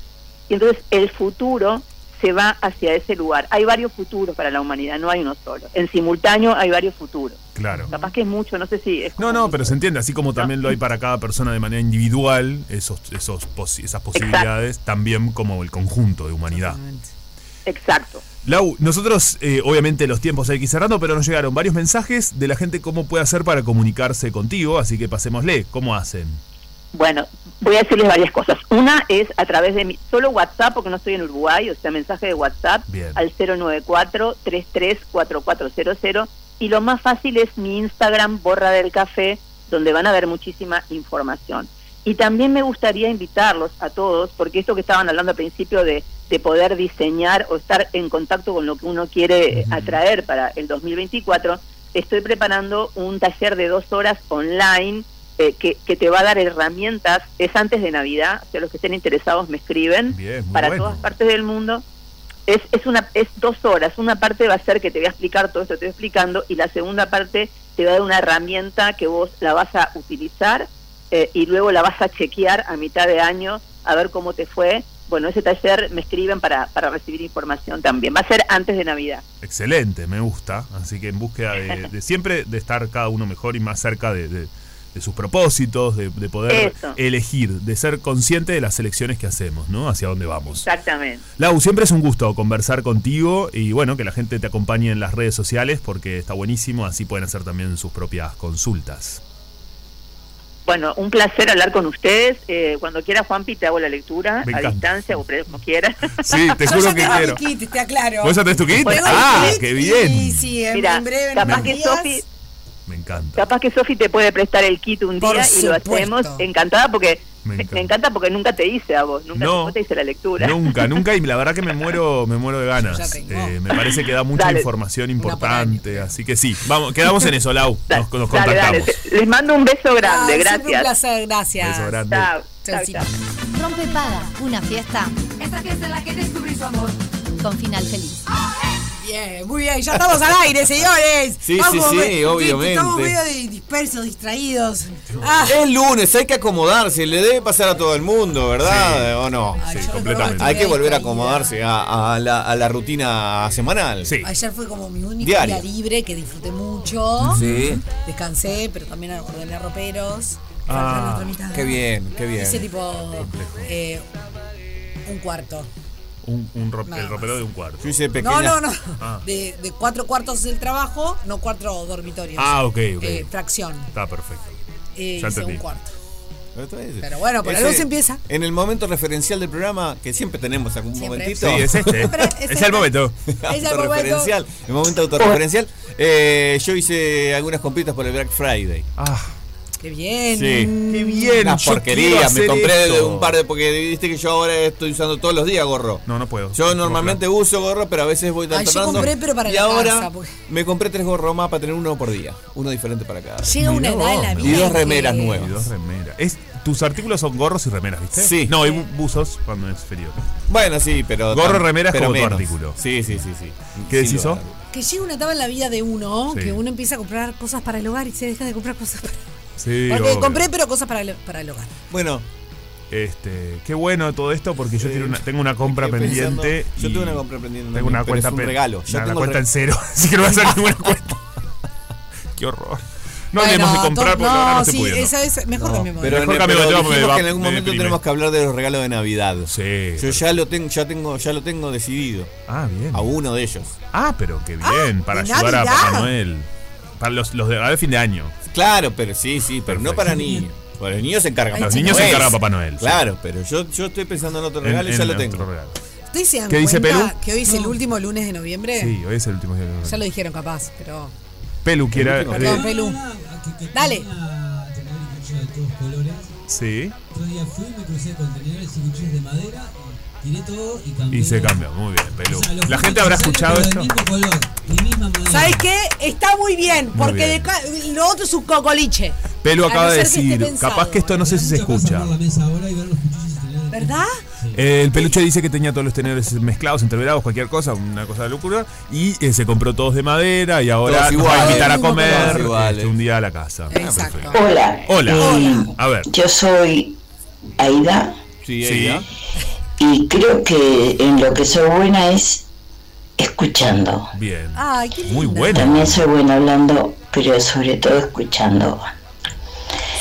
y entonces el futuro se va hacia ese lugar. Hay varios futuros para la humanidad, no hay uno solo. En simultáneo hay varios futuros. Claro. Capaz que es mucho, no sé si es No, no, pero se entiende, así como también lo hay para cada persona de manera individual, esos, esos posi- esas posibilidades, también como el conjunto de humanidad. Exacto. Lau, nosotros eh, obviamente los tiempos hay que ir cerrando, pero nos llegaron varios mensajes de la gente cómo puede hacer para comunicarse contigo, así que pasémosle, ¿cómo hacen? Bueno, voy a decirles varias cosas. Una es a través de mi, solo WhatsApp, porque no estoy en Uruguay, o sea, mensaje de WhatsApp Bien. al 094-334400. Y lo más fácil es mi Instagram, Borra del Café, donde van a ver muchísima información. Y también me gustaría invitarlos a todos, porque esto que estaban hablando al principio de, de poder diseñar o estar en contacto con lo que uno quiere atraer para el 2024, estoy preparando un taller de dos horas online eh, que, que te va a dar herramientas, es antes de Navidad, o sea, los que estén interesados me escriben, Bien, para bueno. todas partes del mundo. Es, es, una, es dos horas, una parte va a ser que te voy a explicar todo esto que te estoy explicando y la segunda parte te va a dar una herramienta que vos la vas a utilizar eh, y luego la vas a chequear a mitad de año a ver cómo te fue. Bueno, ese taller me escriben para, para recibir información también. Va a ser antes de Navidad. Excelente, me gusta, así que en búsqueda de, de siempre de estar cada uno mejor y más cerca de, de- de sus propósitos, de, de poder Eso. elegir, de ser consciente de las elecciones que hacemos, ¿no? Hacia dónde vamos. Exactamente. Lau, siempre es un gusto conversar contigo y bueno, que la gente te acompañe en las redes sociales porque está buenísimo, así pueden hacer también sus propias consultas. Bueno, un placer hablar con ustedes. Eh, cuando quiera, Juanpi, te hago la lectura a distancia o como quieras. Sí, te Yo juro ya que tengo quiero. mi kit, te aclaro. ¿Vos ya tenés tu kit? Bueno, ah, kit qué Y bien. sí, en, Mira, en breve, en capaz que. Sofi Me encanta. Capaz que Sofi te puede prestar el kit un Por día y lo hacemos. Encantada porque Me encanta. me encanta porque nunca te hice a vos, nunca No, te hice la lectura. Nunca, nunca, y la verdad que me muero, me muero de ganas. Eh, me parece que da mucha Dale. información importante, así que sí, vamos, quedamos en eso, Lau. Nos, nos dale, dale. contactamos. Les mando un beso grande, Ay, siempre Un gracias. placer, gracias. Beso grande. Chao, chao, chao. Rompe Paga, una fiesta Esta fiesta en la que descubrí su amor. con final feliz. Bien, muy bien, ya estamos al aire, señores. Sí, Vamos, sí, sí, obviamente. Estamos medio di- dispersos, distraídos. Ah, Es lunes, hay que acomodarse, le debe pasar a todo el mundo, ¿verdad? ¿O no? ay, sí, completamente. Hay que volver a acomodarse a, a la, a la rutina semanal. Sí. Ayer fue como mi único Diario. día libre que disfruté mucho. Sí. Descansé, pero también ordené roperos. Ah. Qué bien, qué bien. Hice tipo eh, un cuarto. Un, un ro- Nada el ropero más. de un cuarto. Yo hice pequeña. No, no, no. Ah. De, de cuatro cuartos del trabajo, no cuatro dormitorios. Ah, ok, ok. Eh, fracción. Está perfecto. Eh, Ya hice entendí. un cuarto. Pero bueno, por algo se empieza. En el momento referencial del programa, que siempre tenemos algún Siempre. momentito. Sí, es este. Siempre, es el momento. Es el autorreferencial. El momento autorreferencial. Eh, yo hice algunas compritas por el Black Friday. Ah, Qué bien. Sí. qué bien. Una yo porquería. Me compré esto. un par de. Porque viste que yo ahora estoy usando todos los días gorro. No, no puedo. Yo No, normalmente uso gorro, pero a veces voy Ay, yo alternando. compré, pero para y la ahora casa, porque- me compré tres gorros más para tener uno por día. Uno diferente para cada. Llega una edad en la vida. Y dos que- remeras Y nuevas. dos remeras. Es, tus artículos son gorros y remeras, ¿viste? Sí. No, hay bu- buzos cuando es frío. Bueno, sí, pero. Gorro, tam- remera es pero como tu menos. artículo. Sí, sí, sí, sí. ¿Qué decís, dudas. que llega una etapa en la vida de uno Sí. que uno empieza a comprar cosas para el hogar y se deja de comprar cosas para Sí, Porque obvio. compré, pero cosas para el, para el hogar. Bueno, Este, qué bueno todo esto porque yo tengo una, tengo una compra Estoy pensando- pendiente. yo tengo una compra pendiente Tengo una pero cuenta es un regalo. Yo una tengo el cuenta en cero, así que no voy a hacer ninguna cuenta. qué horror. No Bueno, hablemos de comprar to- porque la no no, estoy sí, pudiendo. esa es mejor No, cambiemos. pero, Mejor en- cambiemos pero de tema, porque dijimos va- que en algún me momento deprime. tenemos que hablar de los regalos de Navidad. Sí. Yo ya lo tengo, ya tengo, ya lo tengo decidido. Ah, bien. A uno de ellos. Ah, pero qué bien, para ¿de ayudar a Navidad? Papá Noel. Para los, los de, a de fin de año. Claro, pero sí, sí, pero no para niños. Para los niños se encarga Los niños se Noel. encarga Papá Noel. Claro, pero yo, yo estoy pensando en otro En- regalo y ya en lo tengo. regalo. ¿Ustedes se dan ¿Qué dice Perú? que hoy es el último lunes de noviembre? Sí, hoy es el último día de Ya lo dijeron capaz, pero... Pelu quiere. Perdón, eh, Pelu. Dale. de todos colores. sí. Otro día fui, me crucé con tenedores y cuchillos de madera, tiré todo y cambié. Y se cambia. Muy bien, Pelu. O sea, La gente habrá escuchado esto. mismo color, misma. ¿Sabes qué? Está muy bien, Muy porque bien. de ca- lo otro es un cocoliche. Pelu acaba de que decir. Capaz que esto no sé si se escucha. ¿Verdad? Eh, el peluche dice que tenía todos los tenedores mezclados, entreverados, cualquier cosa, una cosa de locura. Y eh, se compró todos de madera y ahora nos va a invitar a comer este, un día a la casa. Exacto. Hola. Hola. Eh, A ver. Yo soy Aida Sí, Sí. Y creo que en lo que soy buena es escuchando. Bien. Ay, qué Muy bueno. También soy buena hablando, pero sobre todo escuchando.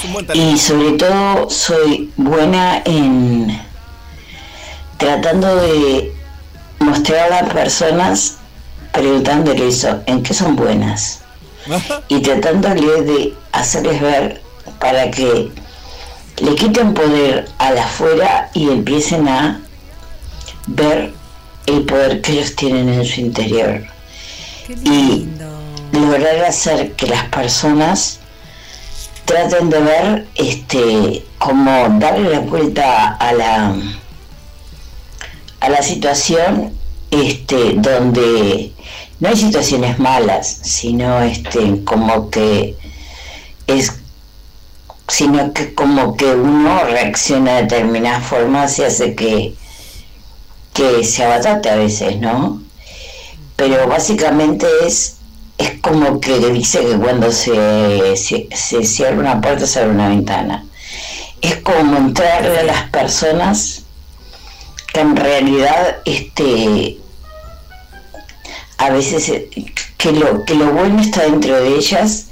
Es. Y sobre todo soy buena en tratando de mostrar a las personas, preguntándole eso, en qué son buenas. y tratándole de hacerles ver para que le quiten poder a la afuera y empiecen a ver el poder que ellos tienen en su interior. Y lograr hacer que las personas traten de ver este como darle la vuelta a la a la situación este donde no hay situaciones malas sino este como que es sino que como que uno reacciona de determinadas formas y hace que que se abatate a veces no pero básicamente es es como que dice que cuando se, se, se cierra una puerta se abre una ventana. Es como entrarle a las personas que en realidad este a veces eh, que lo, que lo bueno está dentro de ellas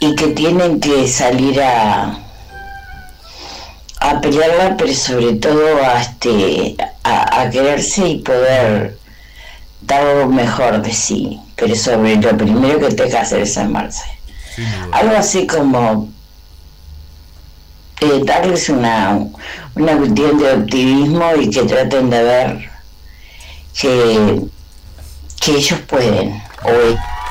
y que tienen que salir a a pelearla pero sobre todo a este a, a quererse y poder dar lo mejor de sí, pero sobre lo primero que tenga que hacer es amarse. Algo así como eh, darles una, una cuestión de optimismo y que traten de ver que, que ellos pueden. O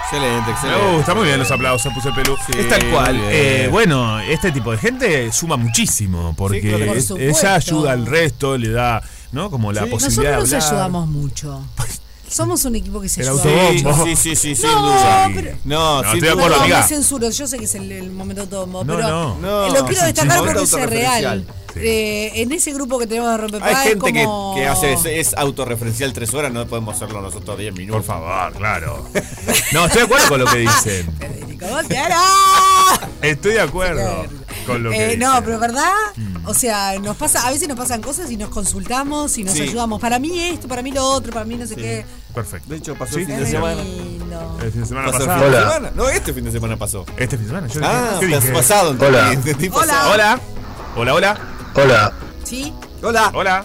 Excelente, Me excelente. gusta muy bien los aplausos, puse Pelu. Sí, es tal cual. Eh, bueno, este tipo de gente suma muchísimo porque Sí, claro. Por es- supuesto. ella ayuda al resto, le da, ¿no? Como la Sí. posibilidad Nosotros de nos ayudamos mucho. Somos un equipo que se El ayuda autobombo. Sí, sí, sí, sin No, duda. pero- No, No, sin estoy duda. no, me censuro, yo sé que es el, el momento autónomo, No, pero no. No, eh, lo quiero destacar porque es real. Sí. Eh, en ese grupo que tenemos de Hay Rompepaga es gente que, como... que hace es, es autorreferencial tres horas, no podemos hacerlo nosotros 10 minutos. Por favor, claro. No, estoy de acuerdo con lo que dicen. Estoy de acuerdo con lo que Eh, no, pero ¿verdad? Mm. O sea, nos pasa, a veces nos pasan cosas y nos consultamos y nos Sí. ayudamos. Para mí esto, para mí lo otro, para mí no sé qué. Perfecto. De hecho, pasó Sí, el fin de semana. lindo. El fin de semana pasado. fin de Hola. semana. No, este fin de semana pasó. Este fin de semana. Yo Ah, ¿qué te has dije? pasado. Hola. entendí Hola. Hola. Hola, hola. Hola, ¿Sí? Hola. Hola.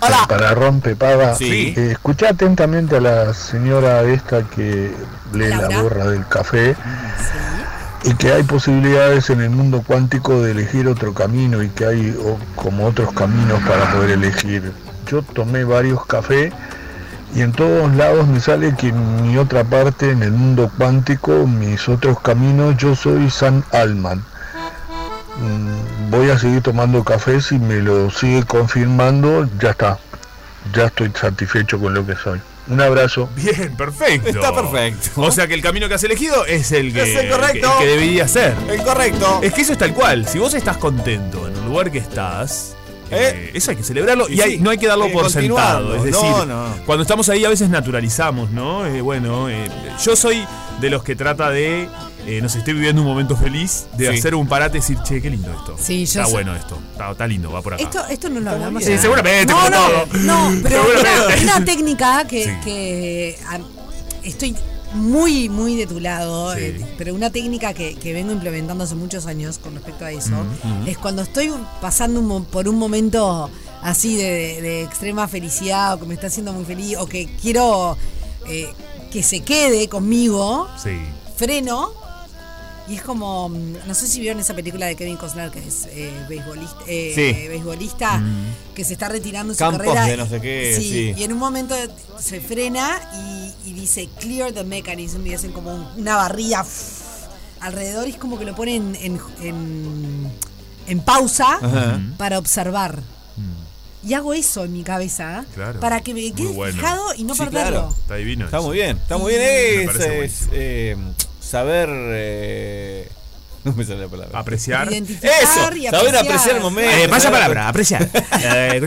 Hola. para rompe paga. Sí. Eh, escuché atentamente a la señora esta que lee Laura. la borra del café y que hay posibilidades en el mundo cuántico de elegir otro camino y que hay como otros caminos para poder elegir. Yo tomé varios cafés y en todos lados me sale que en mi otra parte, en el mundo cuántico, mis otros caminos, yo soy San Alman. Mm, Voy a seguir tomando café, si me lo sigue confirmando, ya está. Ya estoy satisfecho con lo que soy. Un abrazo. Bien, perfecto. Está perfecto. O sea que el camino que has elegido es el que, Es el correcto. que- el que debería ser. El correcto. Es que eso es tal cual. Si vos estás contento en el lugar que estás, Eh, eso hay que celebrarlo y, Y hay- sí, no hay que darlo por sentado. Es No, decir, no. cuando estamos ahí a veces naturalizamos, ¿no? Eh, bueno, eh, yo soy de los que trata de, eh, no sé, estoy viviendo un momento feliz, de Sí. hacer un parate y decir, che, qué lindo esto. Sí, yo está soy- bueno esto, está, está lindo, va por acá. Esto, esto no lo hablamos. Sí, seguramente, No, como no, todo. no, pero Seguramente. una, una técnica que, Sí. que, estoy muy, muy de tu lado, Sí. eh, pero una técnica que, que vengo implementando hace muchos años con respecto a eso, es cuando estoy pasando un por un momento así de, de extrema felicidad o que me está haciendo muy feliz o que quiero eh, que se quede conmigo, Sí. freno y es como, mm, no sé si vieron esa película de Kevin Costner que es eh, beisbolista, eh, Sí. beisbolista Mm. que se está retirando de su Campos carrera. de no sé qué, sí. Y en un momento se frena y, y dice clear the mechanism y hacen como un- una barrilla alrededor y es como que lo ponen en, en, en pausa Ajá. para observar. Y hago eso en mi cabeza Claro. para que me quede bueno. fijado y no Sí, perderlo. claro. Está divino. Está eso. muy bien, está muy bien. Es, parece es, eh, saber. eh, no me sale la palabra. Apreciar. Identificar Eso, y saber apreciar el momento. Eh, vaya palabra, apreciar. Eh.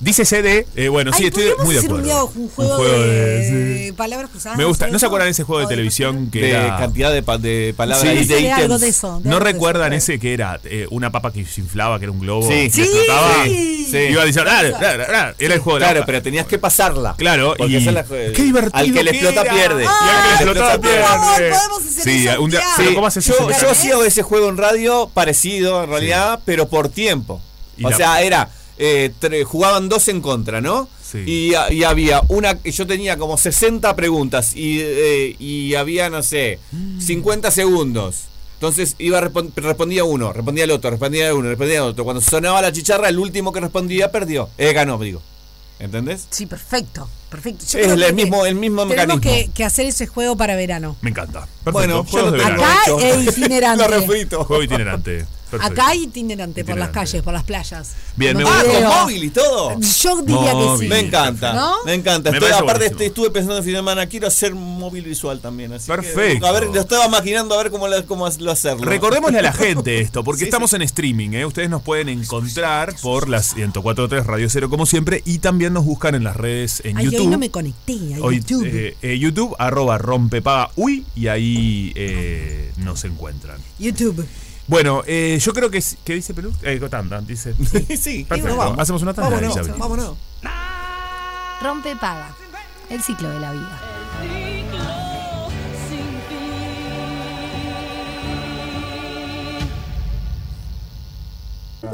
Dice CD, eh, bueno, sí, Ay, estoy podríamos muy de hacer un acuerdo. día un juego, de, de palabras cruzadas. Me gusta. ¿No se acuerdan ese juego de O televisión que de era cantidad de, pa- de palabras Sí. y de Sí, algo ítems. de eso. de ¿No algo de recuerdan eso. ese que era eh, una papa que se inflaba, que era un globo? Sí. Sí, explotaba? sí. Y Iba a decir, era el juego de la Claro, pero tenías que pasarla. Claro, y qué divertido Al que le explota pierde. Y al que le favor, pierde. podemos hacer Sí, un día, Sí, ¿cómo haces yo, eso? yo hacía ese juego en radio parecido, en realidad, pero por tiempo. Y o la- sea, era. eh, tre- jugaban dos en contra, ¿no? Sí. Y, había una. Yo tenía como 60 preguntas y, eh, y había, no sé, Mm. 50 segundos. Entonces iba respon- respondía uno, respondía el otro, respondía uno, respondía el otro. Cuando sonaba la chicharra, el último que respondía perdió. Eh, ganó, digo. ¿Entendés? Sí, perfecto. Perfecto. Yo Es creo el que mismo, el mismo Tenemos mecanismo. que, que hacer ese juego para verano. Me encanta. Perfecto. Bueno, yo Juegos lo de tengo verano. Acá e itinerante. Lo refrito. Juego itinerante. Perfecto. Acá itinerante, por las calles, por las playas. Bien, me Ah, con móvil y todo. Yo diría que sí. Me encanta, ¿No? me encanta. Me Estoy- aparte buenísimo. estuve pensando en fin de semana, quiero hacer móvil visual también. Así que, Perfecto. a ver, lo estaba maquinando a ver cómo, lo- cómo lo hacerlo. Recordémosle a la gente esto, porque Sí, estamos sí. en streaming, ¿eh? Ustedes nos pueden encontrar por las 104.3 Radio Cero como siempre y también nos buscan en las redes en Ay, YouTube. hoy no me conecté a Hoy, YouTube. eh, eh, YouTube, arroba rompepaga uy, y ahí eh, nos encuentran. YouTube. Bueno, eh, yo creo que. ¿Qué dice Pelú? Eh, tanda, dice. sí, Perfecto. vamos. Hacemos una tanda Vámonos, venimos. vámonos. Rompe paga. El ciclo de la vida.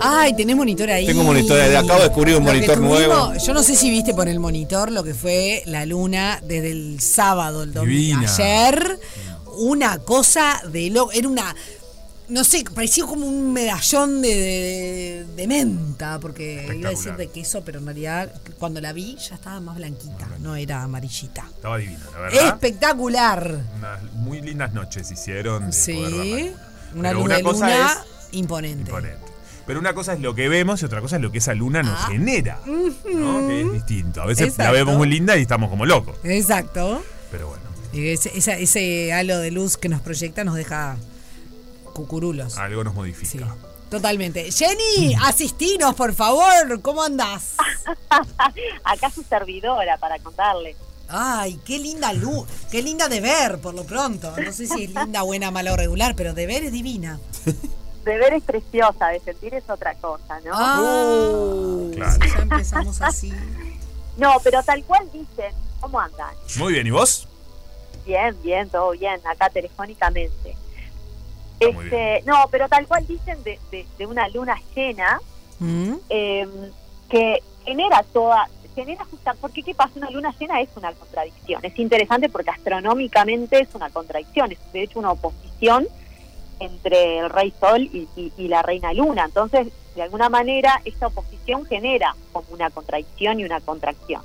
Ay, tenés monitor ahí. Tengo monitor ahí, acabo de descubrir un Lo monitor tuvimos- nuevo. Yo no sé si viste por el monitor lo que fue la luna desde el sábado, el domingo. Divina. Ayer, una cosa de loco. Era una. No sé, parecía como un medallón de, de- de menta, porque iba a decir de queso, pero en realidad cuando la vi ya estaba más blanquita, no era amarillita. Estaba divino, la verdad. Espectacular. Unas muy lindas noches hicieron. de Sí, poder una Pero luz una de cosa luna es imponente. imponente. Pero una cosa es lo que vemos y otra cosa es lo que esa luna nos Ah. genera. ¿no? Que es distinto. A veces la vemos muy linda y estamos como locos. Exacto. Pero bueno, Ese, ese halo de luz que nos proyecta nos deja cucurulos. algo nos Sí, modifica. totalmente. Jenny, asistinos, por favor. ¿Cómo andás? Acá su servidora para contarle. Ay, qué linda luz. Qué linda de ver, por lo pronto. No sé si es linda, buena, mala o regular, pero de ver es divina. De ver es preciosa, de sentir es otra cosa, ¿no? Ah, Claro. ya empezamos así. No, pero tal cual dicen, ¿cómo andan? Muy bien, ¿y vos? Bien, bien, todo bien, acá telefónicamente. Este, no, pero tal cual dicen de, de- de una luna llena ¿Mm? eh, que genera toda, genera justa, porque qué pasa, una luna llena es una contradicción, es interesante porque astronómicamente es una contradicción, es de hecho una oposición entre el rey sol y, y- y la reina luna, entonces de alguna manera esta oposición genera como una contradicción y una contracción.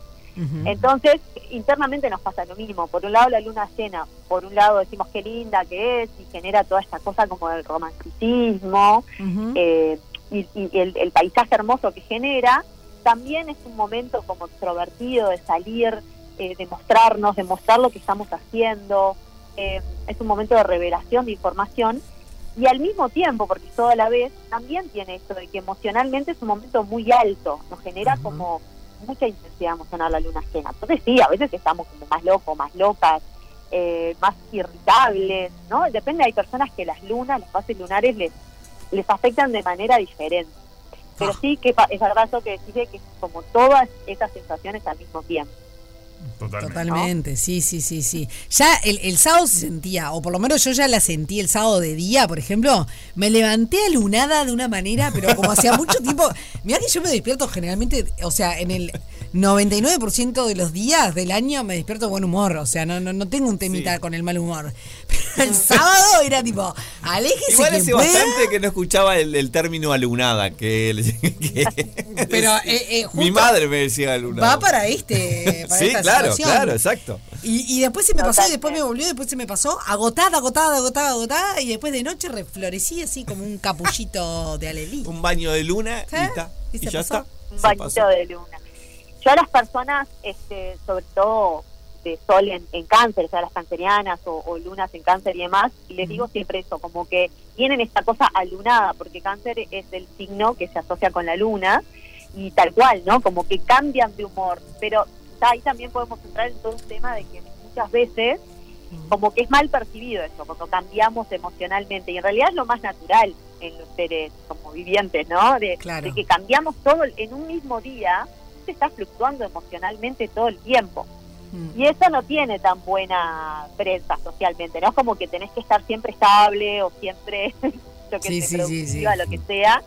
Entonces, internamente nos pasa lo mismo. Por un lado, la luna llena, por un lado decimos qué linda que es y genera toda esta cosa como del romanticismo eh, y, y el, el paisaje hermoso que genera. También es un momento como extrovertido de salir, eh, de mostrarnos, de mostrar lo que estamos haciendo. Eh, es un momento de revelación de información. Y al mismo tiempo, porque todo a la vez, también tiene esto de que emocionalmente es un momento muy alto, nos genera como mucha intensidad emocional la luna llena. Entonces sí, a veces estamos como más locos, más locas, eh, más irritables, ¿no? Depende, hay personas que las lunas, las fases lunares les, les afectan de manera diferente. Pero sí que es verdad eso que decís de que es como todas esas sensaciones al mismo tiempo. Totalmente, sí, sí, sí, sí. Ya el, el sábado se sentía, o por lo menos yo ya la sentí el sábado de día, por ejemplo, me levanté alunada de una manera, pero como hacía mucho tiempo, mira que yo me despierto generalmente, o sea, en el 99% de los días del año me despierto de buen humor, o sea, no, no, no tengo un temita con el mal humor. Pero el sábado era tipo, aléjese Igual hace bastante que no escuchaba el, el término alunada, que, que- Pero eh, eh, justo mi madre me decía alunada. va para este, para sí, esta claro, situación. claro, exacto. Y, y después se me pasó, y después me volvió, después se me pasó, agotada, agotada, agotada, agotada, y después de noche reflorecí así como un capullito de alelí. Un baño de luna y, ¿Eh? está, ¿Y ya pasó? está. un bañito de luna. Yo a las personas, este, sobre todo de sol en, en cáncer, o sea, las cancerianas o, o lunas en cáncer y demás, les digo siempre eso, como que tienen esta cosa alunada, porque cáncer es el signo que se asocia con la luna y tal cual, ¿no? Como que cambian de humor, pero ahí también podemos entrar en todo un tema de que muchas veces como que es mal percibido eso, cuando cambiamos emocionalmente, y en realidad es lo más natural en los seres como vivientes, ¿no? De, Claro. de que cambiamos todo en un mismo día, se está fluctuando emocionalmente todo el tiempo. Mm. Y eso no tiene tan buena prensa socialmente, ¿no? Es como que tenés que estar siempre estable o siempre, yo que Sí, sí. lo que sea.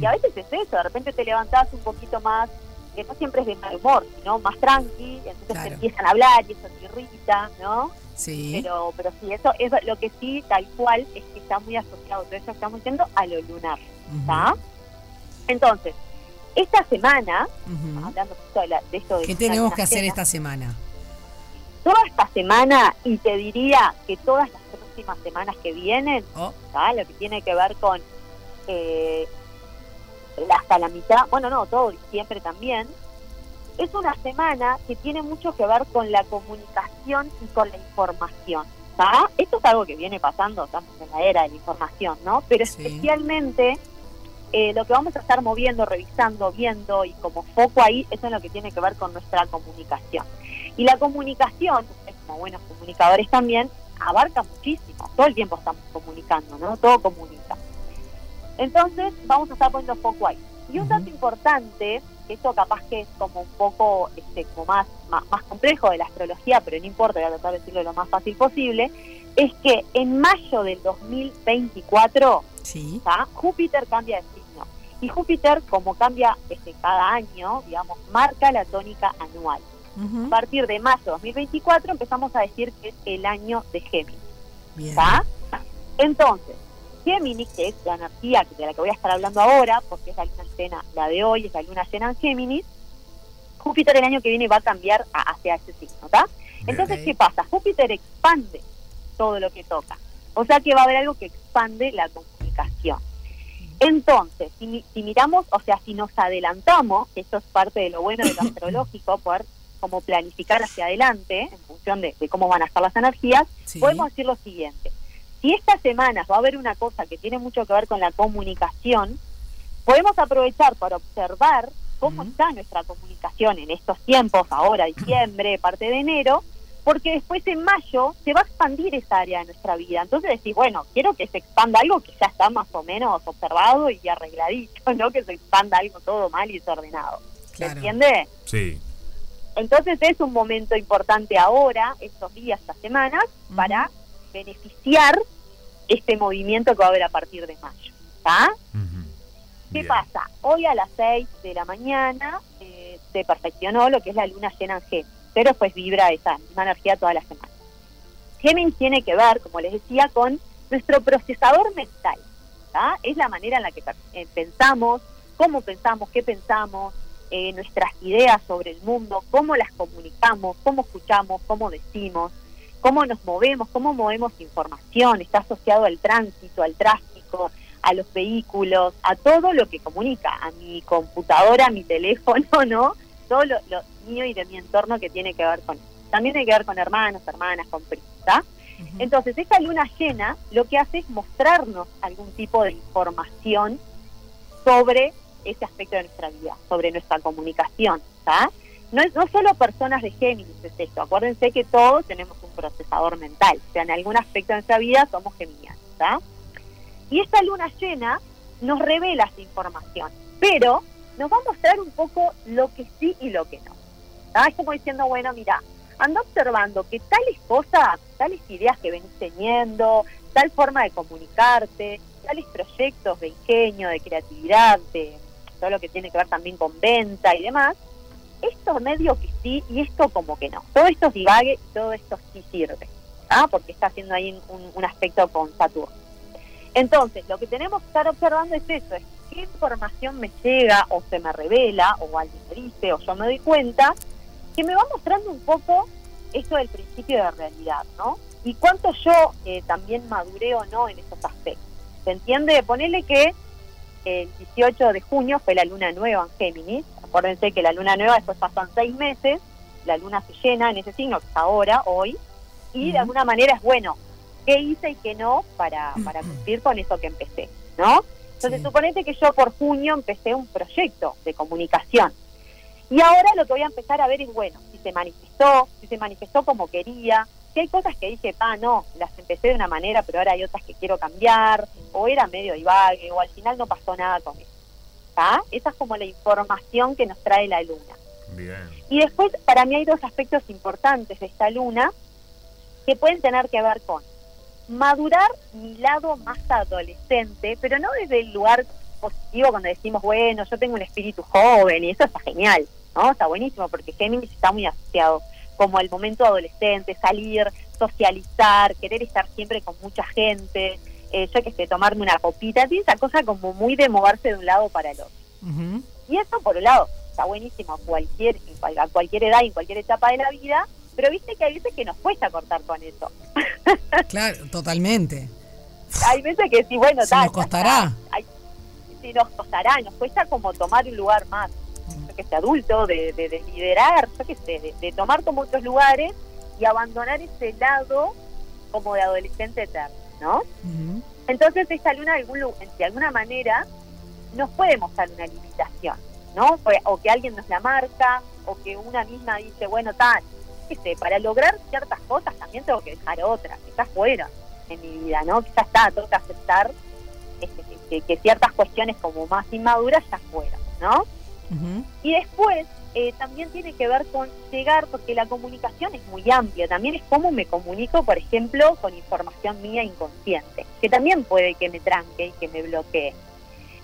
Y a veces es eso, de repente te levantás un poquito más, que no siempre es de mal humor, sino más tranqui, entonces te Claro. empiezan a hablar y eso te irrita, ¿no? Sí. Pero, pero sí, eso es lo que sí, tal cual, es que está muy asociado todo eso estamos diciendo a lo lunar, ¿está? Entonces, esta semana, hablando justo de, la- de esto de ¿Qué tenemos que hacer esta semana? toda esta semana y te diría que todas las próximas semanas que vienen, Oh. lo que tiene que ver con eh, hasta la mitad, bueno, no, todo diciembre también, es una semana que tiene mucho que ver con la comunicación y con la información. ¿tá? Esto es algo que viene pasando, estamos en la era de la información, ¿no? Pero especialmente eh, lo que vamos a estar moviendo, revisando, viendo y como foco ahí, eso es lo que tiene que ver con nuestra comunicación. Y la comunicación, como buenos comunicadores también, abarca muchísimo. Todo el tiempo estamos comunicando, ¿no? Todo comunica. Entonces, vamos a estar poniendo foco ahí. Y un dato importante, que esto capaz que es como un poco este, como más, más, más complejo de la astrología, pero no importa, voy a tratar de decirlo lo más fácil posible, es que en mayo del 2024 Sí. Júpiter cambia de signo. Y Júpiter, como cambia este, cada año, digamos, marca la tónica anual. A partir de mayo de 2024 empezamos a decir que es el año de Géminis. Bien. ¿tá? Entonces, Géminis, que es la energía de la que voy a estar hablando ahora, porque es la luna llena, la de hoy es la luna llena en Géminis, Júpiter el año que viene va a cambiar a- hacia ese signo, ¿tá? Entonces. ¿qué pasa? Júpiter expande todo lo que toca. O sea que va a haber algo que expande la comunicación. Entonces, si, si miramos, o sea, si nos adelantamos, que esto es parte de lo bueno de lo astrológico, poder como planificar hacia adelante en función de, de cómo van a estar las energías, Sí. podemos decir lo siguiente. Si estas semanas va a haber una cosa que tiene mucho que ver con la comunicación, podemos aprovechar para observar cómo está nuestra comunicación en estos tiempos, ahora diciembre, parte de enero, porque después en mayo se va a expandir esa área de nuestra vida. Entonces decís, bueno, quiero que se expanda algo que ya está más o menos observado y arregladito, no que se expanda algo todo mal y desordenado. ¿Se Claro. entiende? Sí. Entonces es un momento importante ahora, estos días, estas semanas, para beneficiar este movimiento que va a haber a partir de mayo. ¿Está? ¿Qué Bien. pasa? Hoy a las 6 de la mañana eh, se perfeccionó lo que es la luna llena en Géminis, pero pues vibra esa misma energía toda la semana. Géminis tiene que ver, como les decía, con nuestro procesador mental. ¿tá? Es la manera en la que eh, pensamos, cómo pensamos, qué pensamos, eh, nuestras ideas sobre el mundo, cómo las comunicamos, cómo escuchamos, cómo decimos, cómo nos movemos, cómo movemos información, está asociado al tránsito, al tráfico, a los vehículos, a todo lo que comunica, a mi computadora, a mi teléfono, ¿no? Todo lo, lo mío y de mi entorno que tiene que ver con eso. También tiene que ver con hermanos, hermanas, con primos, ¿tá? Entonces, esta luna llena lo que hace es mostrarnos algún tipo de información sobre ese aspecto de nuestra vida, sobre nuestra comunicación. ¿tá? No, es, no solo personas de Géminis es esto, acuérdense que todos tenemos un procesador mental, o sea, en algún aspecto de nuestra vida somos geminianos. ¿tá? Y esta luna llena nos revela esa información, pero nos va a mostrar un poco lo que sí y lo que no. ¿tá? Es como diciendo, bueno, mira, anda observando que tales cosas, tales ideas que venís teniendo, tal forma de comunicarte, tales proyectos de ingenio, de creatividad, de todo lo que tiene que ver también con venta y demás, esto medio que sí y esto como que no. Todo esto divague y todo esto sí sirve, ¿ah? porque está haciendo ahí un, un aspecto con Saturno. Entonces, lo que tenemos que estar observando es eso, es qué información me llega o se me revela o alguien me dice o yo me doy cuenta que me va mostrando un poco esto del principio de realidad, ¿no? Y cuánto yo eh, también maduré o no en esos aspectos. ¿Se entiende? Ponele que el 18 de junio fue la luna nueva en Géminis. Acuérdense que la luna nueva después pasan seis meses, la luna se llena en ese signo, que es ahora, hoy, y de alguna manera es bueno, ¿qué hice y qué no para, para cumplir con eso que empecé? ¿No? Entonces, suponete que yo por junio empecé un proyecto de comunicación. Y ahora lo que voy a empezar a ver es, bueno, si se manifestó, si se manifestó como quería, si hay cosas que dije, pa, no, las empecé de una manera, pero ahora hay otras que quiero cambiar, o era medio divague, o al final no pasó nada con eso. ¿Tá? Esa es como la información que nos trae la luna. Bien. Y después, para mí hay dos aspectos importantes de esta luna que pueden tener que ver con madurar mi lado más adolescente, pero no desde el lugar positivo cuando decimos, bueno, yo tengo un espíritu joven y eso está genial, ¿no? Está buenísimo porque Géminis está muy asociado como al momento adolescente, salir, socializar, querer estar siempre con mucha gente, eh, yo que sé, tomarme una copita, tiene esa cosa como muy de moverse de un lado para el otro. Y eso, por un lado, está buenísimo a cualquier, a cualquier edad y en cualquier etapa de la vida, pero viste que hay veces que nos cuesta cortar con eso. Claro, totalmente. hay veces que sí, bueno, Se tal, nos costará. hay- nos costará, nos cuesta como tomar un lugar más, yo que sé, adulto, de, de, de liderar, yo que sé, de, de tomar como otros lugares y abandonar ese lado como de adolescente eterno, ¿no? Entonces esta luna de, algún, de alguna manera nos puede mostrar una limitación, ¿no? O- que alguien nos la marca, o que una misma dice, bueno, tal, sé, para lograr ciertas cosas también tengo que dejar otras, que ya fueron en mi vida, ¿no? Que ya está, tengo que aceptar este, que, que- que ciertas cuestiones como más inmaduras ya fueron, ¿no? Y después eh, también tiene que ver con llegar, porque la comunicación es muy amplia, también es cómo me comunico, por ejemplo, con información mía inconsciente, que también puede que me tranque y que me bloquee.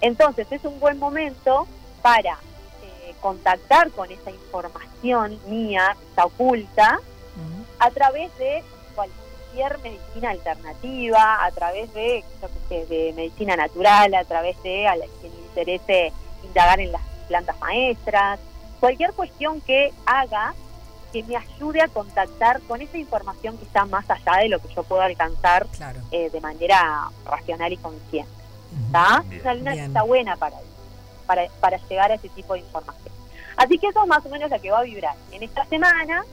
Entonces es un buen momento para eh, contactar con esa información mía, que está oculta, a través de cualquier medicina alternativa, a través de, yo qué sé, de medicina natural, a través de a la que le interese indagar en las plantas maestras, cualquier cuestión que haga que me ayude a contactar con esa información que está más allá de lo que yo puedo alcanzar eh, de manera racional y consciente. ¿Está? Una luna que está buena para, para, para llegar a ese tipo de información. Así que eso es más o menos lo que va a vibrar en esta semana.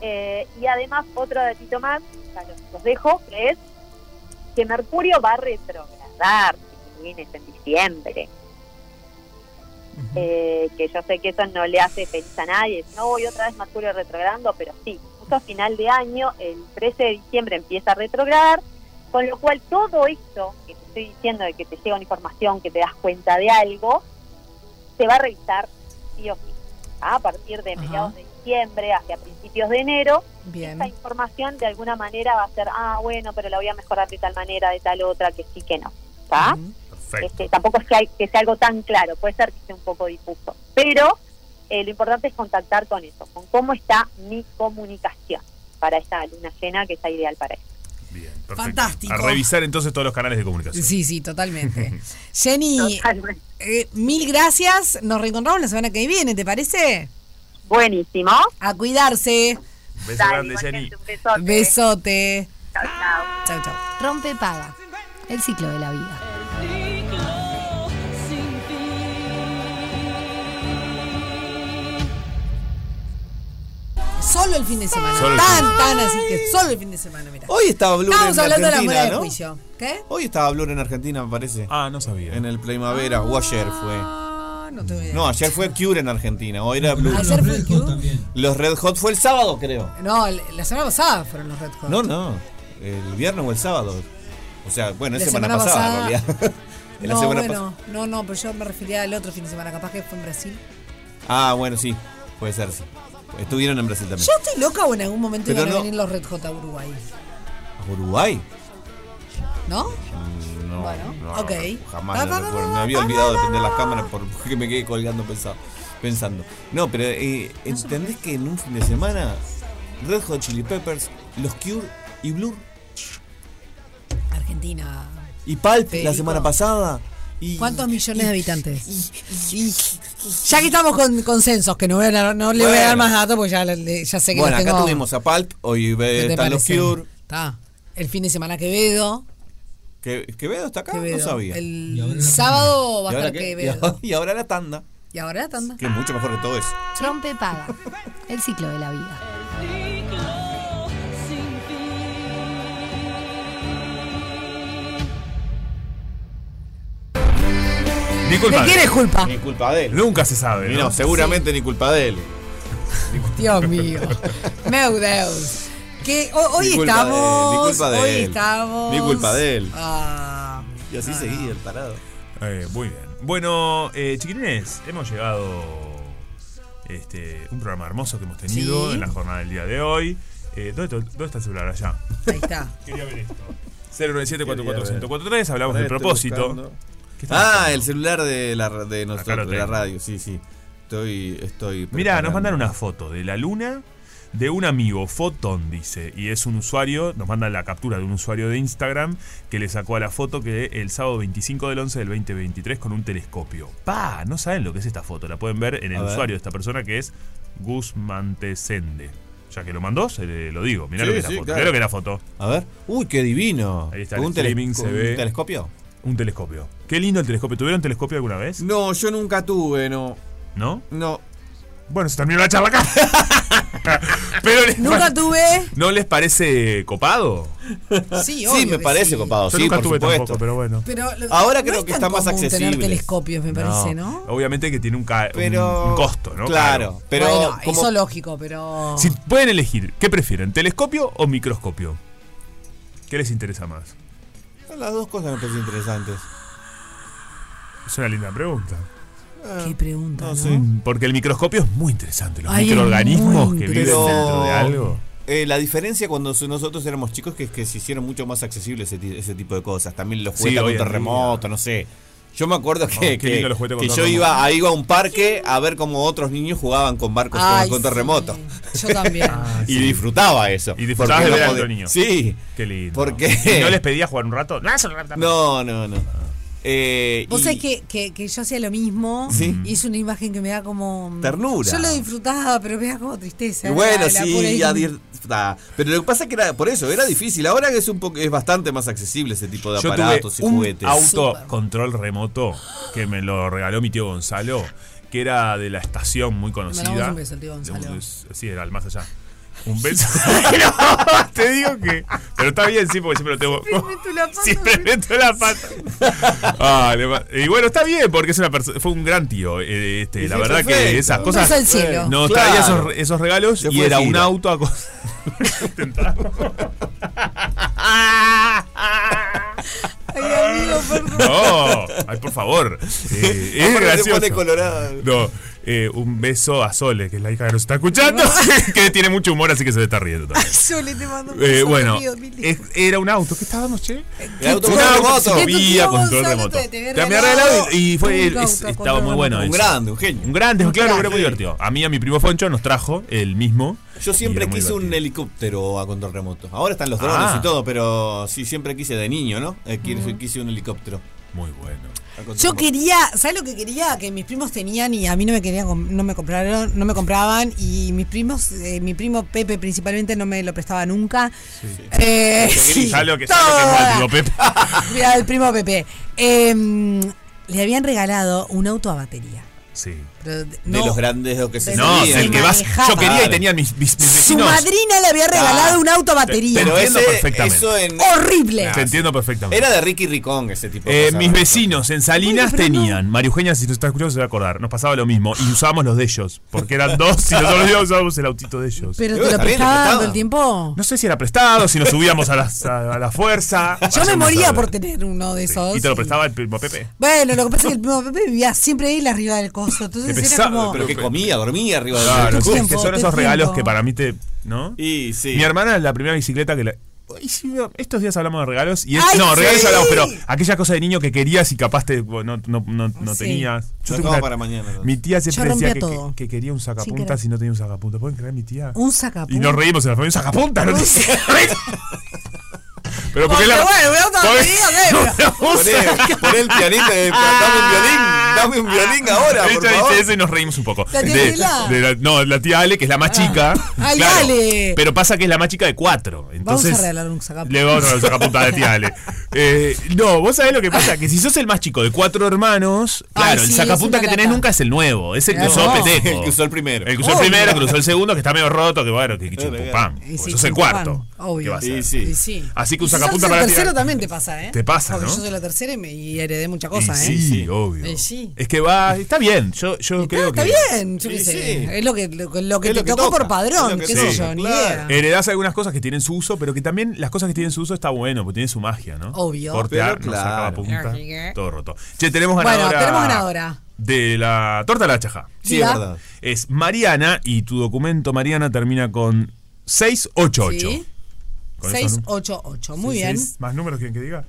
eh, y además, otro datito más, ya los, los dejo, que es que Mercurio va a retrogradar, si en diciembre. Eh, que yo sé que eso no le hace feliz a nadie, no voy otra vez Mercurio retrogradando, pero sí, justo a final de año, el 13 de diciembre empieza a retrogradar, con lo cual todo esto que te estoy diciendo de que te llega una información, que te das cuenta de algo, se va a revisar sí o sí. ¿ah? A partir de mediados de diciembre hacia principios de enero, Bien. esta información de alguna manera va a ser, ah, bueno, pero la voy a mejorar de tal manera, de tal otra, que sí que no. ¿está? Este, tampoco es que, hay- que sea algo tan claro, puede ser que sea un poco difuso, pero eh, lo importante es contactar con eso, con cómo está mi comunicación para esta luna llena que está ideal para eso. Perfecto. Fantástico. A revisar entonces todos los canales de comunicación. Sí, sí, totalmente. Jenny, eh, mil gracias. Nos reencontramos la semana que viene, ¿te parece? Buenísimo. A cuidarse. Beso grande, Jenny. Besote. Chao, chao. Chao, chao. Rompe paga. El ciclo de la vida. Solo el fin de semana. Solo tan, tan así que solo el fin de semana, mira. Hoy estaba Blur Estábamos en hablando de la Argentina, muela de ¿no? juicio. ¿Qué? Hoy estaba Blur en Argentina, me parece. Ah, no sabía. En el Primavera, o ayer fue. Ah, no tengo idea. No, ayer fue Cure en Argentina, hoy era Blur. Ayer fue Cure. Los Red Hot fue el sábado, creo. No, la semana pasada fueron los Red Hot. No, no, el viernes o el sábado. O sea, bueno, es La semana, semana pasada, pasada- en realidad. En la no, semana bueno, no, no, pero yo me refería al otro fin de semana, capaz que fue en Brasil. Ah, bueno, sí, puede ser, sí. Estuvieron en Brasil también. Yo estoy loca o en algún momento Pero iban a no- venir los Red Hot a Uruguay. ¿A Uruguay? ¿No? No, Bueno, no, ok. Jamás ta, recuerdo. Me había olvidado de prender las cámaras porque me quedé colgando pensado, pensando. No, pero eh, ¿entendés que en un fin de semana Red Hot Chili Peppers, los Cure y Blur Argentina. y Pulp la Federico. semana pasada? Y, ¿Cuántos millones de habitantes? Ya que estamos con consensos, que no, voy a dar- no le voy a dar más datos porque ya, ya sé que bueno, los acá tengo. tuvimos a Pulp, hoy ¿Qué ve- te están los? Cure. Está. El fin de semana Quevedo. ¿Que, ¿Quevedo está acá? Quevedo. No sabía. El sábado va a ¿Y ahora estar Quevedo. Y ahora la tanda, Y ahora la tanda. que es mucho mejor que todo eso. Rompe paga. El ciclo de la vida. Ni culpa ¿De quién es culpa? Ni culpa de él. Nunca se sabe. ¿no? no, seguramente ni culpa de él. Dios mío. Meu Deus. Que ho- hoy Ni culpa de él, estamos. ni culpa de hoy él. estamos. Ni culpa de él. Ah, Y así seguía el parado. Eh, muy bien. Bueno, eh, chiquilines, hemos llegado este un programa hermoso que hemos tenido Sí. en la jornada del día de hoy. Eh, ¿dónde, ¿Dónde está el celular allá? ahí está. Quería ver esto. 097 Quería ver. 44143 hablamos del propósito. buscando. ¿Qué está Ah, el celular de la, de, nosotros, de la radio, sí, sí. Estoy, estoy. Mira, nos mandan una foto de la luna de un amigo, Foton, dice, y es un usuario, nos mandan la captura de un usuario de Instagram que le sacó a la foto que el sábado 25 del 11 del 2023 con un telescopio. Pa, no saben lo que es esta foto, la pueden ver en el usuario de esta persona que es Gus Mantesende. Ya que lo mandó, se le- lo digo, mirá Sí, lo que es sí, la foto. claro. mirá lo que es la foto. A ver. Uy, qué divino. Ahí está ¿Con el un, tele- se ve. un telescopio? Un telescopio. Qué lindo el telescopio. ¿Tuvieron telescopio alguna vez? No, yo nunca tuve, no. ¿No? No. Bueno, se terminó la charla acá. Pero les Nunca tuve. ¿No les parece copado? Sí, Sí, obvio me que parece sí. copado, Yo sí, nunca por tuve supuesto. tampoco, pero bueno. Pero lo- Ahora no creo es que está más accesible. tener telescopios, me parece, ¿no? Obviamente que tiene un, Pero- un costo, ¿no? Claro, pero bueno, como- eso lógico, pero. Si pueden elegir, ¿qué prefieren? ¿Telescopio o microscopio? ¿Qué les interesa más? Las dos cosas me parecen interesantes. Es una linda pregunta. Qué pregunta, ¿no? No sé. Porque el microscopio es muy interesante. Los Ay, microorganismos que viven dentro de algo. Eh, la diferencia cuando nosotros éramos chicos que es que se hicieron mucho más accesibles ese, ti- ese tipo de cosas. También los Sí, juguetes hoy con terremoto, no sé. Yo me acuerdo que, Oh, que- los que yo iba, a- iba a un parque a ver cómo otros niños jugaban con barcos con- Ay, con, sí. terremoto. Yo también. Ah, Y sí. disfrutaba eso. Y disfrutabas de Porque ver a no otro podía- niño. Sí. Qué lindo. ¿Por qué? ¿Y no les pedía jugar un rato? No, No, no, no. Eh, Vos y- sabés que, que, que yo hacía lo mismo Sí. y es una imagen que me da como. Ternura. Yo lo disfrutaba, pero me da como tristeza. Y bueno, La- la sí, ya pero lo que pasa es que era por eso, era difícil. Ahora es un poco, es bastante más accesible ese tipo de Yo tuve aparatos y un juguetes. auto control remoto que me lo regaló mi tío Gonzalo, que era de la estación muy conocida. mandamos un beso al tío Gonzalo. De un- Sí, era al más allá. Un beso. No, te digo que. Pero está bien, sí, porque siempre lo tengo. Siempre meto la pata. Ah, le ma- y bueno, está bien, porque es una fue un gran tío. eh, este, la verdad perfecto. que esas Un cosas. beso al cielo. Claro. traía esos, esos regalos Se y era un auto a. Ay, amigo, perdón. No, ay, por favor. Eh, es gracioso. pone colorado. No, eh, un beso a Sole, que es la hija que nos está escuchando, que tiene mucho humor, así que se le está riendo también. Sole, te mando un Eh, beso, bueno, querido, mil es- era un auto. ¿Qué estábamos, che? El auto Un auto con control remoto. te- te había regalado y fue, un es- estaba muy bueno. Un eso. grande, un genio. Un grande, claro, grande. pero muy divertido. A mí, a mi primo Foncho nos trajo el mismo. Yo siempre quise un helicóptero a control remoto. Ahora están los drones Ah. y todo, pero sí, siempre quise de niño, ¿no? Eh, quise, quise un helicóptero. Muy bueno. Yo quería, ¿sabes lo que quería? Que mis primos tenían y a mí no me querían, no me compraron, no me compraban y mis primos, eh, mi primo Pepe principalmente no me lo prestaba nunca. Eh, sí, Ya lo que, lo Pepe. Mira, el primo Pepe. Eh, le habían regalado un auto a batería. Sí. Pero de- no. los grandes de los que se No, el que vas. Yo quería y tenía mis, mis, mis Su vecinos. madrina le había regalado Ah, un auto a batería. Pero Entiendo ese, perfectamente. eso en, Horrible. Te entiendo perfectamente. era de Ricky Ricón ese tipo de Eh, cosas. mis vecinos en Salinas Bueno, pero no. tenían, María Eugenia, si nos está escuchando se va a acordar, nos pasaba lo mismo y usábamos los de ellos, porque eran dos y nosotros los días usábamos el autito de ellos. Pero te lo está bien, prestaba prestado. todo el tiempo. No sé si era prestado, si nos subíamos a la, a, a la fuerza. Yo me moría por tener uno de Sí, esos. Y te lo prestaba el primo Pepe. Bueno, lo que pasa es que el primo Pepe vivía siempre ahí arriba del coso. Entonces Qué era pesado, como. Pero que comía, dormía arriba del Claro, tiempo, que son esos regalos que para mí te. ¿No? Y sí. Mi hermana, la primera bicicleta que la. Estos días hablamos de regalos. Y es- ¡Ay, no, regalos hablamos, pero aquella cosa de niño que querías y capaz te, no, no, no, no Sí. tenías. Lo tengo una- para mañana, entonces. Mi tía siempre Yo decía que, todo. que- que quería un sacapuntas y no tenía un sacapuntas. ¿Pueden creer mi tía? Un sacapuntas. Y nos reímos en la familia. ¿Un sacapuntas? No Pero porque Porque, la. bueno, a la Poné, poné el pianito, eh, dame un violín, dame un violín ahora, por Ella favor. dice eso y nos reímos un poco. ¿La tía De- de la- no, la tía Ale, que es la más chica. Ay, claro, Ale. Pero pasa que es la más chica de cuatro. Entonces, Vamos a regalar un sacapuntas. Le vamos a regalar un sacapuntas de tía Ale. Eh, no, vos sabés lo que pasa, que si sos el más chico de cuatro hermanos, Ay, claro, sí, el una que tenés nunca es el nuevo, es el que usó Peteco. El que usó el primero. El que usó el primero, que usó el segundo, que está medio roto, que bueno, que, que sí, sos el cuarto. obvio. ¿Qué va a. Así que un Y si sos el para tercero tirar. también te pasa, ¿eh? Te pasa, Porque ¿no? yo soy la tercera y, me, y heredé muchas Y cosas, sí, ¿eh? sí. obvio. Y sí. Es que va, está bien. Yo, yo Está, creo está que. bien, yo qué sé. sí. Es lo que, lo, que- lo que Es te lo que tocó toca, por padrón, es lo que qué sé yo, ni claro. idea. Heredás algunas cosas que tienen su uso, pero que también las cosas que tienen su uso está bueno, porque tiene su magia, ¿no? Obvio. Cortear, Pero nos sacaba claro. punta, que- todo roto. Che, tenemos Bueno, ganadora. tenemos ganadora. De la torta de la chaja. Sí, es verdad. Es Mariana y tu documento, Mariana, termina con 688. Sí. Con esos nú- 688, muy Sí, bien. seis- ¿Más números quieren que diga?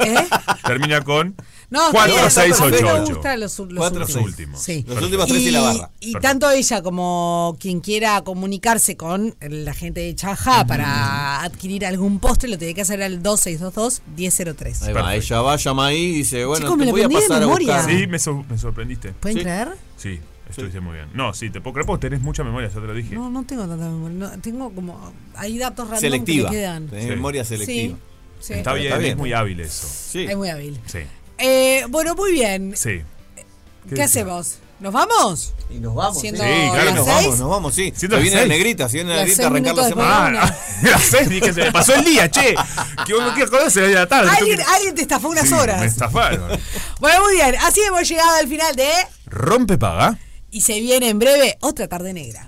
¿Eh? Termina con No, está bien, 4688. Me gustan los, los Cuatro últimos. últimos. Sí. Los últimos tres y la barra. Y Perfecto. tanto ella como quien quiera comunicarse con la gente de Chaja para adquirir algún postre lo tiene que hacer al 2622-1003. Ahí va, ella va, llama ahí y dice, bueno, Chicos, me te lo voy a pasar a buscar. Sí, me, sor- me sorprendiste. ¿Pueden Sí. creer? Sí, estuviste muy bien. No, sí, te puedo creer porque tenés mucha memoria, ya te lo dije. No, no tengo tanta memoria. no, tengo como. Hay datos random Selectiva. que me quedan. Sí. memoria selectiva. Sí, sí. está, bien, está bien. es muy hábil eso. Sí. Es muy hábil. Sí, Eh, bueno, muy bien. sí. ¿Qué, hacemos? ¿Nos vamos? Y nos vamos. Siendo Sí, claro, nos seis. vamos, nos vamos, sí. Se viene la negrita, se viene la negrita a arrancar la semana. Ah, las seis, dije, se me pasó el día, che. Que vos no quieres acordar, se la de la tarde. ¿Alguien, que- te estafó unas Sí, horas. Me estafaron. Bueno, muy bien. Así hemos llegado al final de. Rompe paga. Y se viene en breve otra tarde negra.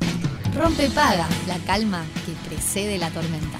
Rompe paga, la calma que precede la tormenta.